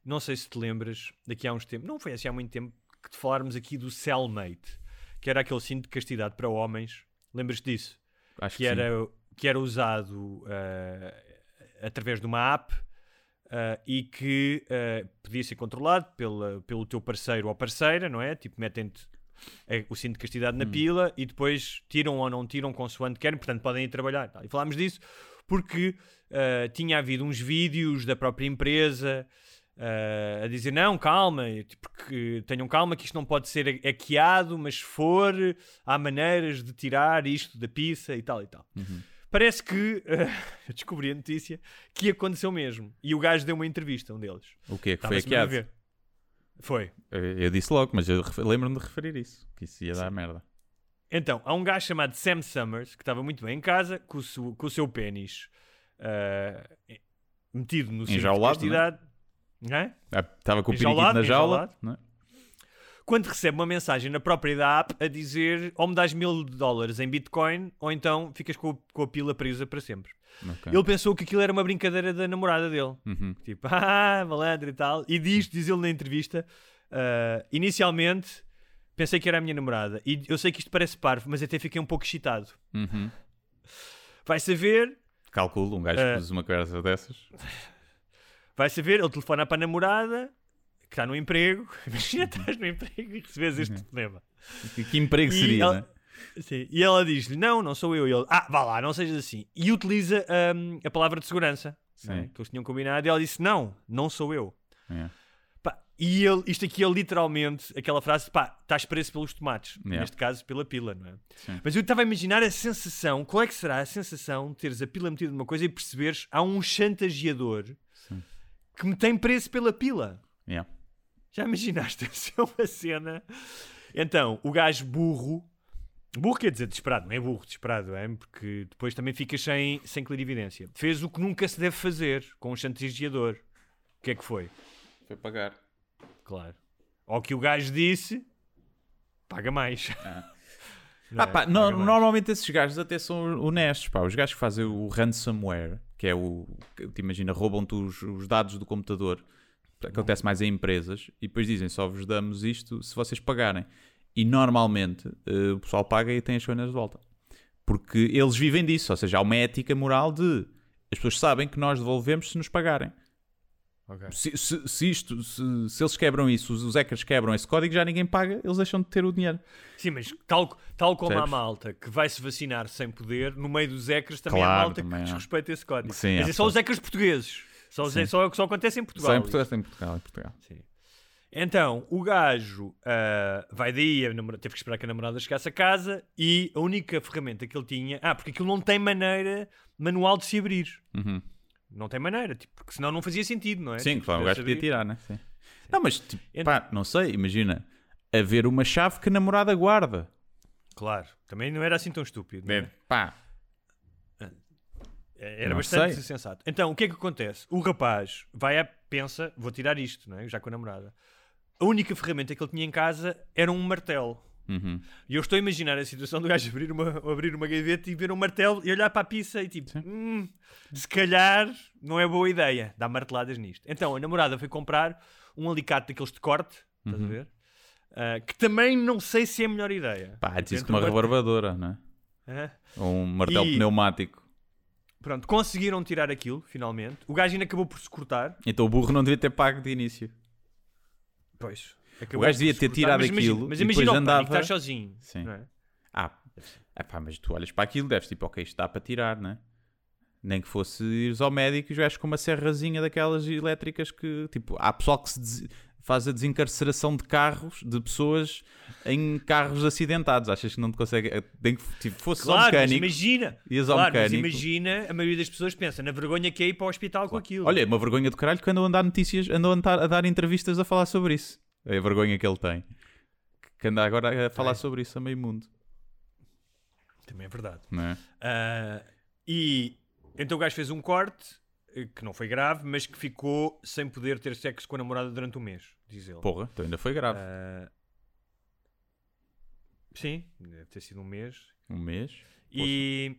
não sei se te lembras, daqui a uns tempos, não foi assim há muito tempo, que te falarmos aqui do Cellmate, que era aquele cinto de castidade para homens. Lembras-te disso? Acho que que, sim. era, que era usado eh, através de uma app eh, e que eh, podia ser controlado pela, pelo teu parceiro ou parceira, não é? Tipo, metem-te eh, o cinto de castidade na Hum. pila e depois tiram ou não tiram consoante querem, portanto podem ir trabalhar. E falámos disso porque eh, tinha havido uns vídeos da própria empresa eh, a dizer não, calma, tipo, que tenham calma que isto não pode ser hackeado, mas se for, há maneiras de tirar isto da pizza e tal e tal. Uhum. Parece que eh, descobri a notícia que aconteceu mesmo. E o gajo deu uma entrevista, um deles. O que é que foi a hackeado? ver. Foi. Eu, eu disse logo, mas eu lembro-me de referir isso. Que isso ia dar merda. Então, há um gajo chamado Sam Summers que estava muito bem em casa com o seu, com o seu pênis ah, metido no cinto de Enjaulado, castidade. É? Ah, Estava com o Enjaulado, na jaula. Quando recebe uma mensagem na própria da app a dizer ou me dás mil dólares em Bitcoin ou então ficas com, com a pila presa para sempre. Ok. Ele pensou que aquilo era uma brincadeira da namorada dele. Uhum. Tipo, ah, malandro e tal. E diz, diz ele na entrevista, ah, inicialmente pensei que era a minha namorada. E eu sei que isto parece parvo, mas até fiquei um pouco excitado. Uhum. Vai saber, Calculo, um gajo Ah. que usa uma conversa dessas. vai saber, ele telefona para a namorada que está no emprego. Imagina, estás no emprego e recebes este telefonema. Que, que emprego E seria, ela- né? Sim, E ela diz-lhe: Não, não sou eu. E ele: Ah, vá lá, não sejas assim. E utiliza hum, a palavra de segurança Sim. não é? que eles tinham combinado. E ela disse: Não, não sou eu. É. Pá, e ele, isto aqui é literalmente aquela frase: pá, estás preso pelos tomates. Yeah. Neste caso, pela pila, não é? Sim. Mas eu estava a imaginar a sensação: qual é que será a sensação de teres a pila metida numa coisa e perceberes há um chantageador Sim. que me tem preso pela pila? Yeah. Já imaginaste? Essa é uma cena. Então, o gajo burro. Burro quer dizer desesperado, não é burro, desesperado, é? Porque depois também ficas sem, sem clarividência. Fez o que nunca se deve fazer com um chantageador. O que é que foi? Foi pagar. Claro. Ao que o gajo disse, paga mais. Não Ah, é? pá, no- normalmente esses gajos até são honestos, pá. Os gajos que fazem o ransomware, que é o. te imagina, roubam-te os, os dados do computador. Acontece mais em empresas e depois dizem só vos damos isto se vocês pagarem. E normalmente eh, o pessoal paga e tem as coisas de volta. Porque eles vivem disso, ou seja, há uma ética moral de as pessoas sabem que nós devolvemos se nos pagarem. Ok. Se, se- se isto, se, se eles quebram isso, os, os hackers quebram esse código, já ninguém paga, eles deixam de ter o dinheiro. Sim, mas tal, tal como há Percebes? malta que vai se vacinar sem poder, no meio dos hackers também há Claro, malta também que há. desrespeita esse código. Sim, mas há é só os hackers portugueses. Só, Sim. só, só acontece em Portugal. Só em Portugal, em Portugal, em Portugal. Sim. Então, o gajo ah, vai daí, teve que esperar que a namorada chegasse a casa e a única ferramenta que ele tinha. Ah, porque aquilo não tem maneira manual de se abrir. Uhum. Não tem maneira, tipo, porque senão não fazia sentido, não é? Sim, Tipo, claro, o gajo podia tirar, né? Sim. Não, mas tipo, Ent- pá, não sei, imagina haver uma chave que a namorada guarda. Claro, também não era assim tão estúpido. não é? Pá, Era Não bastante sei. sensato. Então, o que é que acontece? O rapaz vai a pensa, vou tirar isto, não é? já com a namorada. A única ferramenta que ele tinha em casa era um martelo. uhum. E eu estou a imaginar a situação do gajo abrir uma, abrir uma gaveta e ver um martelo e olhar para a pizza e tipo, "Hum, se calhar não é boa ideia dar marteladas nisto. Então a namorada foi comprar um alicate daqueles de corte, estás Uhum. a ver? Ah, que também não sei se é a melhor ideia. pá, diz Dentro uma rebarbadora, né? Hã? Ou um martelo E- pneumático. Pronto, conseguiram tirar aquilo, finalmente. O gajo ainda acabou por se cortar. Então o burro não devia ter pago de início. Pois. O gajo devia ter tirado mas imagina, aquilo Mas imagina o pânico, andava- estás sozinho. Sim. é? Ah, é pá, mas tu olhas para aquilo, deves tipo, ok, isto dá para tirar, né? Nem que fosse ires ao médico e os gajos com uma serrazinha daquelas elétricas que, tipo, há pessoal que se des- faz a desencarceração de carros, de pessoas em carros acidentados. Achas que não te consegue. eh, Tem que, tipo, fosse só Claro, mas mecânico. imagina. Ias ao claro, mas mecânico. imagina, a maioria das pessoas pensa na vergonha que é ir para o hospital com aquilo. Olha, é uma vergonha do caralho que andam a dar notícias, andam a, dar- a dar entrevistas a falar sobre isso. É a vergonha que ele tem. Que anda agora a falar É. sobre isso a meio mundo. Também é verdade. É? Ah, e então o gajo fez um corte eh, que não foi grave, mas que ficou sem poder ter sexo com a namorada durante um mês, diz ele. Porra, então ainda foi grave. Ah, sim, deve ter sido um mês. Um mês. E,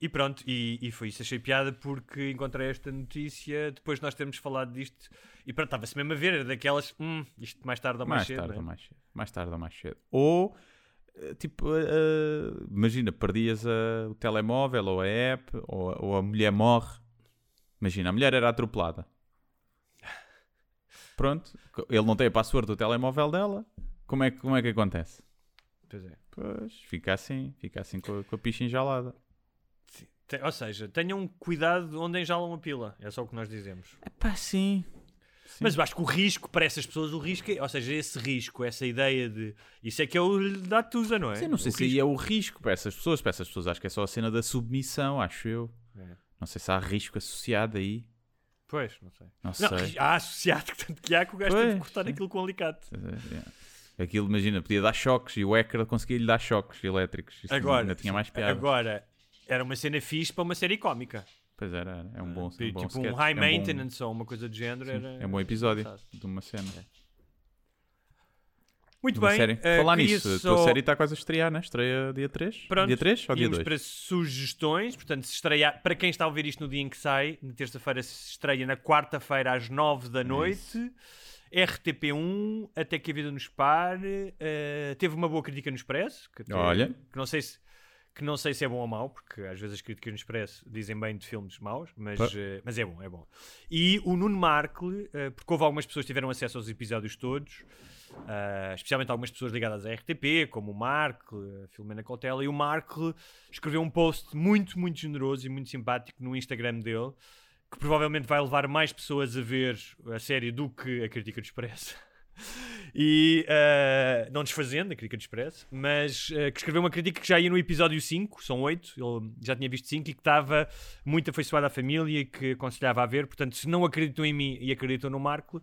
e pronto, e, e foi isso. Achei piada porque encontrei esta notícia depois de nós termos falado disto. E pronto, estava-se mesmo a ver, era daquelas, hum, isto mais tarde ou mais, mais cedo. tarde é? ou mais cedo. Mais tarde ou mais cedo. Ou, eh, tipo, eh, imagina, perdias a- o telemóvel ou a app, ou, ou a mulher morre. Imagina, a mulher era atropelada. Pronto, ele não tem a password do telemóvel dela. Como é, que- como é que acontece? Pois é. Pois, fica assim, fica assim com a, com a picha enjalada. Ou seja, tenham cuidado onde enjalam a pila. É só o que nós dizemos. Pá, sim. Mas eu acho que o risco, para essas pessoas, o risco é, ou seja, esse risco, essa ideia de. Isso é que é o da Tusa, não é? Sim, não sei O se aí risco. é o risco para essas pessoas. Para essas pessoas acho que é só a cena da submissão, acho eu. É. Não sei se há risco associado aí. Pois, não sei. Não Não, sei. há associado que tanto que há que o gajo tem de Pois, cortar sim. aquilo com alicate. É. Aquilo, imagina, podia dar choques e o hacker conseguia lhe dar choques elétricos. Isso Agora, ainda tinha mais piada. agora, era uma cena fixe para uma série cómica. Pois era, é um bom, é um tipo bom um sketch. high é um bom- maintenance ou uma coisa do género. sim, era, é um bom episódio engraçado. de uma cena. Muito bem. série. eh, Falar nisso, a só- tua série está quase a estrear, né? Estreia dia 3? Pronto, dia 3 ou dia íamos 2? para sugestões, portanto, se estrear, para quem está a ouvir isto no dia em que sai, na terça-feira se estreia na quarta-feira às 9 É da noite. RTP1, Até que a Vida nos Pare. eh, teve uma boa crítica no Expresso. Que Olha. Que não sei se. Que não sei se é bom ou mau, porque às vezes as críticas no Expresso dizem bem de filmes maus, mas, eh, mas é bom, é bom. E o Nuno Markle, eh, porque houve algumas pessoas que tiveram acesso aos episódios todos, ah, especialmente algumas pessoas ligadas à RTP, como o Markle, a Filomena Cautela, e o Markle escreveu um post muito, muito generoso e muito simpático no Instagram dele, que provavelmente vai levar mais pessoas a ver a série do que a crítica do Expresso. E ah, não desfazendo a crítica do Expresso, mas ah, que escreveu uma crítica que já ia no episódio 5, são 8, ele já tinha visto 5 e que estava muito afeiçoado à família e que aconselhava a ver. Portanto, se não acreditam em mim e acreditam no Marco,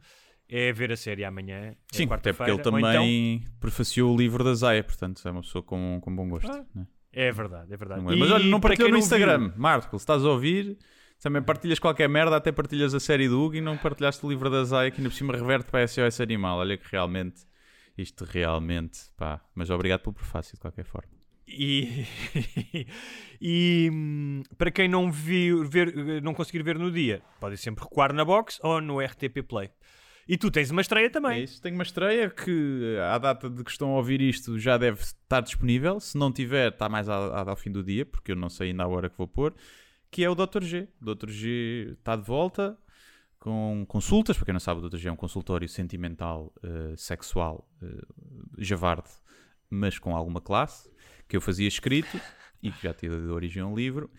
é ver a série amanhã. é Sim, até porque ele ou então- também prefaciou o livro da Zaya, portanto é uma pessoa com, com bom gosto. Ah, né? É verdade, é verdade. É? Mas olha, não para partilhou quem no não viu- Instagram. Marco, se estás a ouvir, também partilhas qualquer merda, até partilhas a série do Hugo e não partilhaste o livro da Zaya, que ainda por cima reverte para SOS Animal. Olha que realmente, isto realmente, pá. Mas obrigado pelo prefácio, de qualquer forma. E, e, hum, para quem não viu, ver, não conseguir ver no dia, pode sempre recuar na box ou no RTP Play. E tu tens uma estreia É também. isso, tenho uma estreia que à data de que estão a ouvir isto já deve estar disponível. Se não tiver, está mais ao fim do dia, porque eu não sei ainda a hora que vou pôr. Que é o Dr. G. O Dr. G está de volta com consultas. Para quem não sabe, o Dr. G é um consultório sentimental, eh, sexual, eh, javarde, mas com alguma classe, que eu fazia escrito e que já tive de origem a um livro.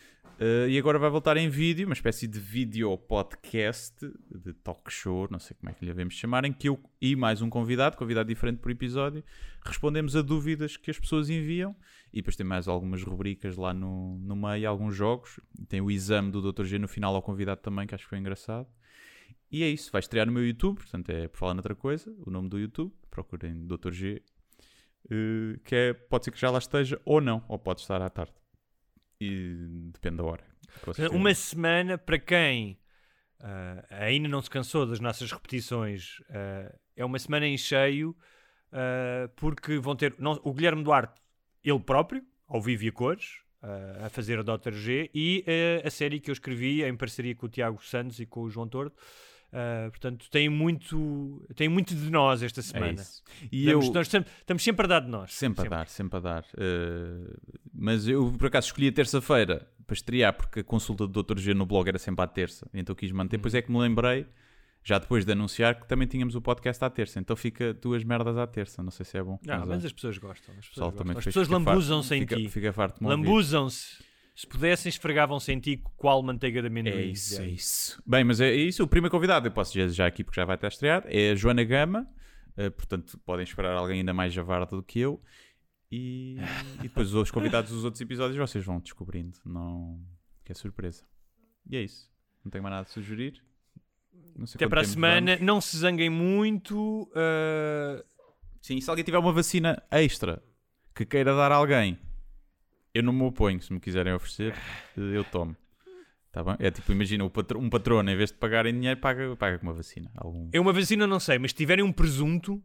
Eh, e agora vai voltar em vídeo, uma espécie de vídeo podcast, de talk show, não sei como é que lhe devemos chamar, em que eu e mais um convidado, convidado diferente por episódio, respondemos a dúvidas que as pessoas enviam. E depois tem mais algumas rubricas lá no, no meio, alguns jogos. Tem o exame do Dr. G no final ao convidado também, que acho que foi engraçado. E é isso, vai estrear no meu YouTube, portanto é por falar noutra coisa, o nome do YouTube, procurem Dr. G, eh, que é, pode ser que já lá esteja ou não, ou pode estar à tarde. E depende da hora. Uma semana para quem ah, ainda não se cansou das nossas repetições, ah, é uma semana em cheio, ah, porque vão ter não- o Guilherme Duarte, ele próprio, ao vivo e a cores, a fazer a Dr. G, e a série que eu escrevi em parceria com o Tiago Santos e com o João Tordo. Ah, portanto, tem muito, tem muito de nós esta É semana. isso. E Damos- eu, nós estamos, estamos sempre a dar de nós. Sempre a dar, sempre a dar. Eh, mas eu, por acaso, escolhi a terça-feira para estrear, porque a consulta do Dr. G no blog era sempre à terça, então quis manter. Depois é que me lembrei, já depois de anunciar, que também tínhamos o podcast à terça. Então fica duas merdas à terça. Não sei se é bom. Não, mas é. as pessoas gostam. As pessoas, gostam. As pessoas lambuzam-se em fica, ti. Lambuzam-se. Se pudessem, esfregavam-se em ti qual manteiga de amendoim. É isso, é isso. Bem, mas é isso. O primeiro convidado, eu posso dizer já aqui porque já vai estar estreado, é a Joana Gama. eh, portanto, podem esperar alguém ainda mais javardo do que eu. E, e depois os outros convidados dos outros episódios vocês vão descobrindo. Não... Que é surpresa. E é isso. Não tenho mais nada a sugerir. Não sei Até para a semana. vamos. Não se zanguem muito. ah, Sim, se alguém tiver uma vacina extra que queira dar a alguém, eu não me oponho. Se me quiserem oferecer, eu tomo. Tá bem? É tipo, imagina, um patrono, em vez de pagar em dinheiro, paga, paga com uma vacina. Algum... Eu uma vacina não sei, mas se tiverem um presunto.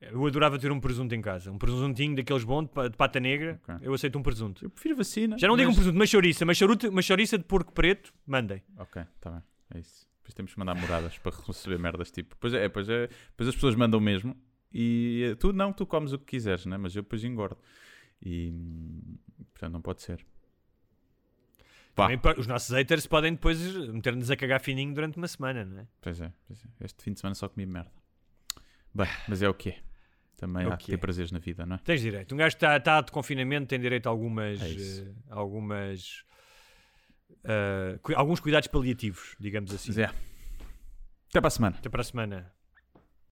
Eu adorava ter um presunto em casa. Um presuntinho daqueles bons de pa- de pata negra. Ok. Eu aceito um presunto. Eu prefiro vacina. Já não digo um mas- presunto, uma chouriça. Uma chouriça de porco preto, mandem. Ok, tá bem. É isso. Depois temos que mandar moradas para receber merdas tipo. Pois é, pois é. Depois as pessoas mandam mesmo. E eh, tu não, tu comes o que quiseres, né? Mas eu depois engordo. E. Portanto, não pode ser. Também os nossos haters podem depois meter-nos a cagar fininho durante uma semana, não é? Pois é, pois é. Este fim de semana só comi merda. Bem, mas é o que é. Também É há que ter é. prazeres na vida, não é? Tens direito. Um gajo está, está de confinamento tem direito a algumas. É eh, algumas. eh, cu- alguns cuidados paliativos, digamos assim. Mas é. Até para a semana. Até para a semana.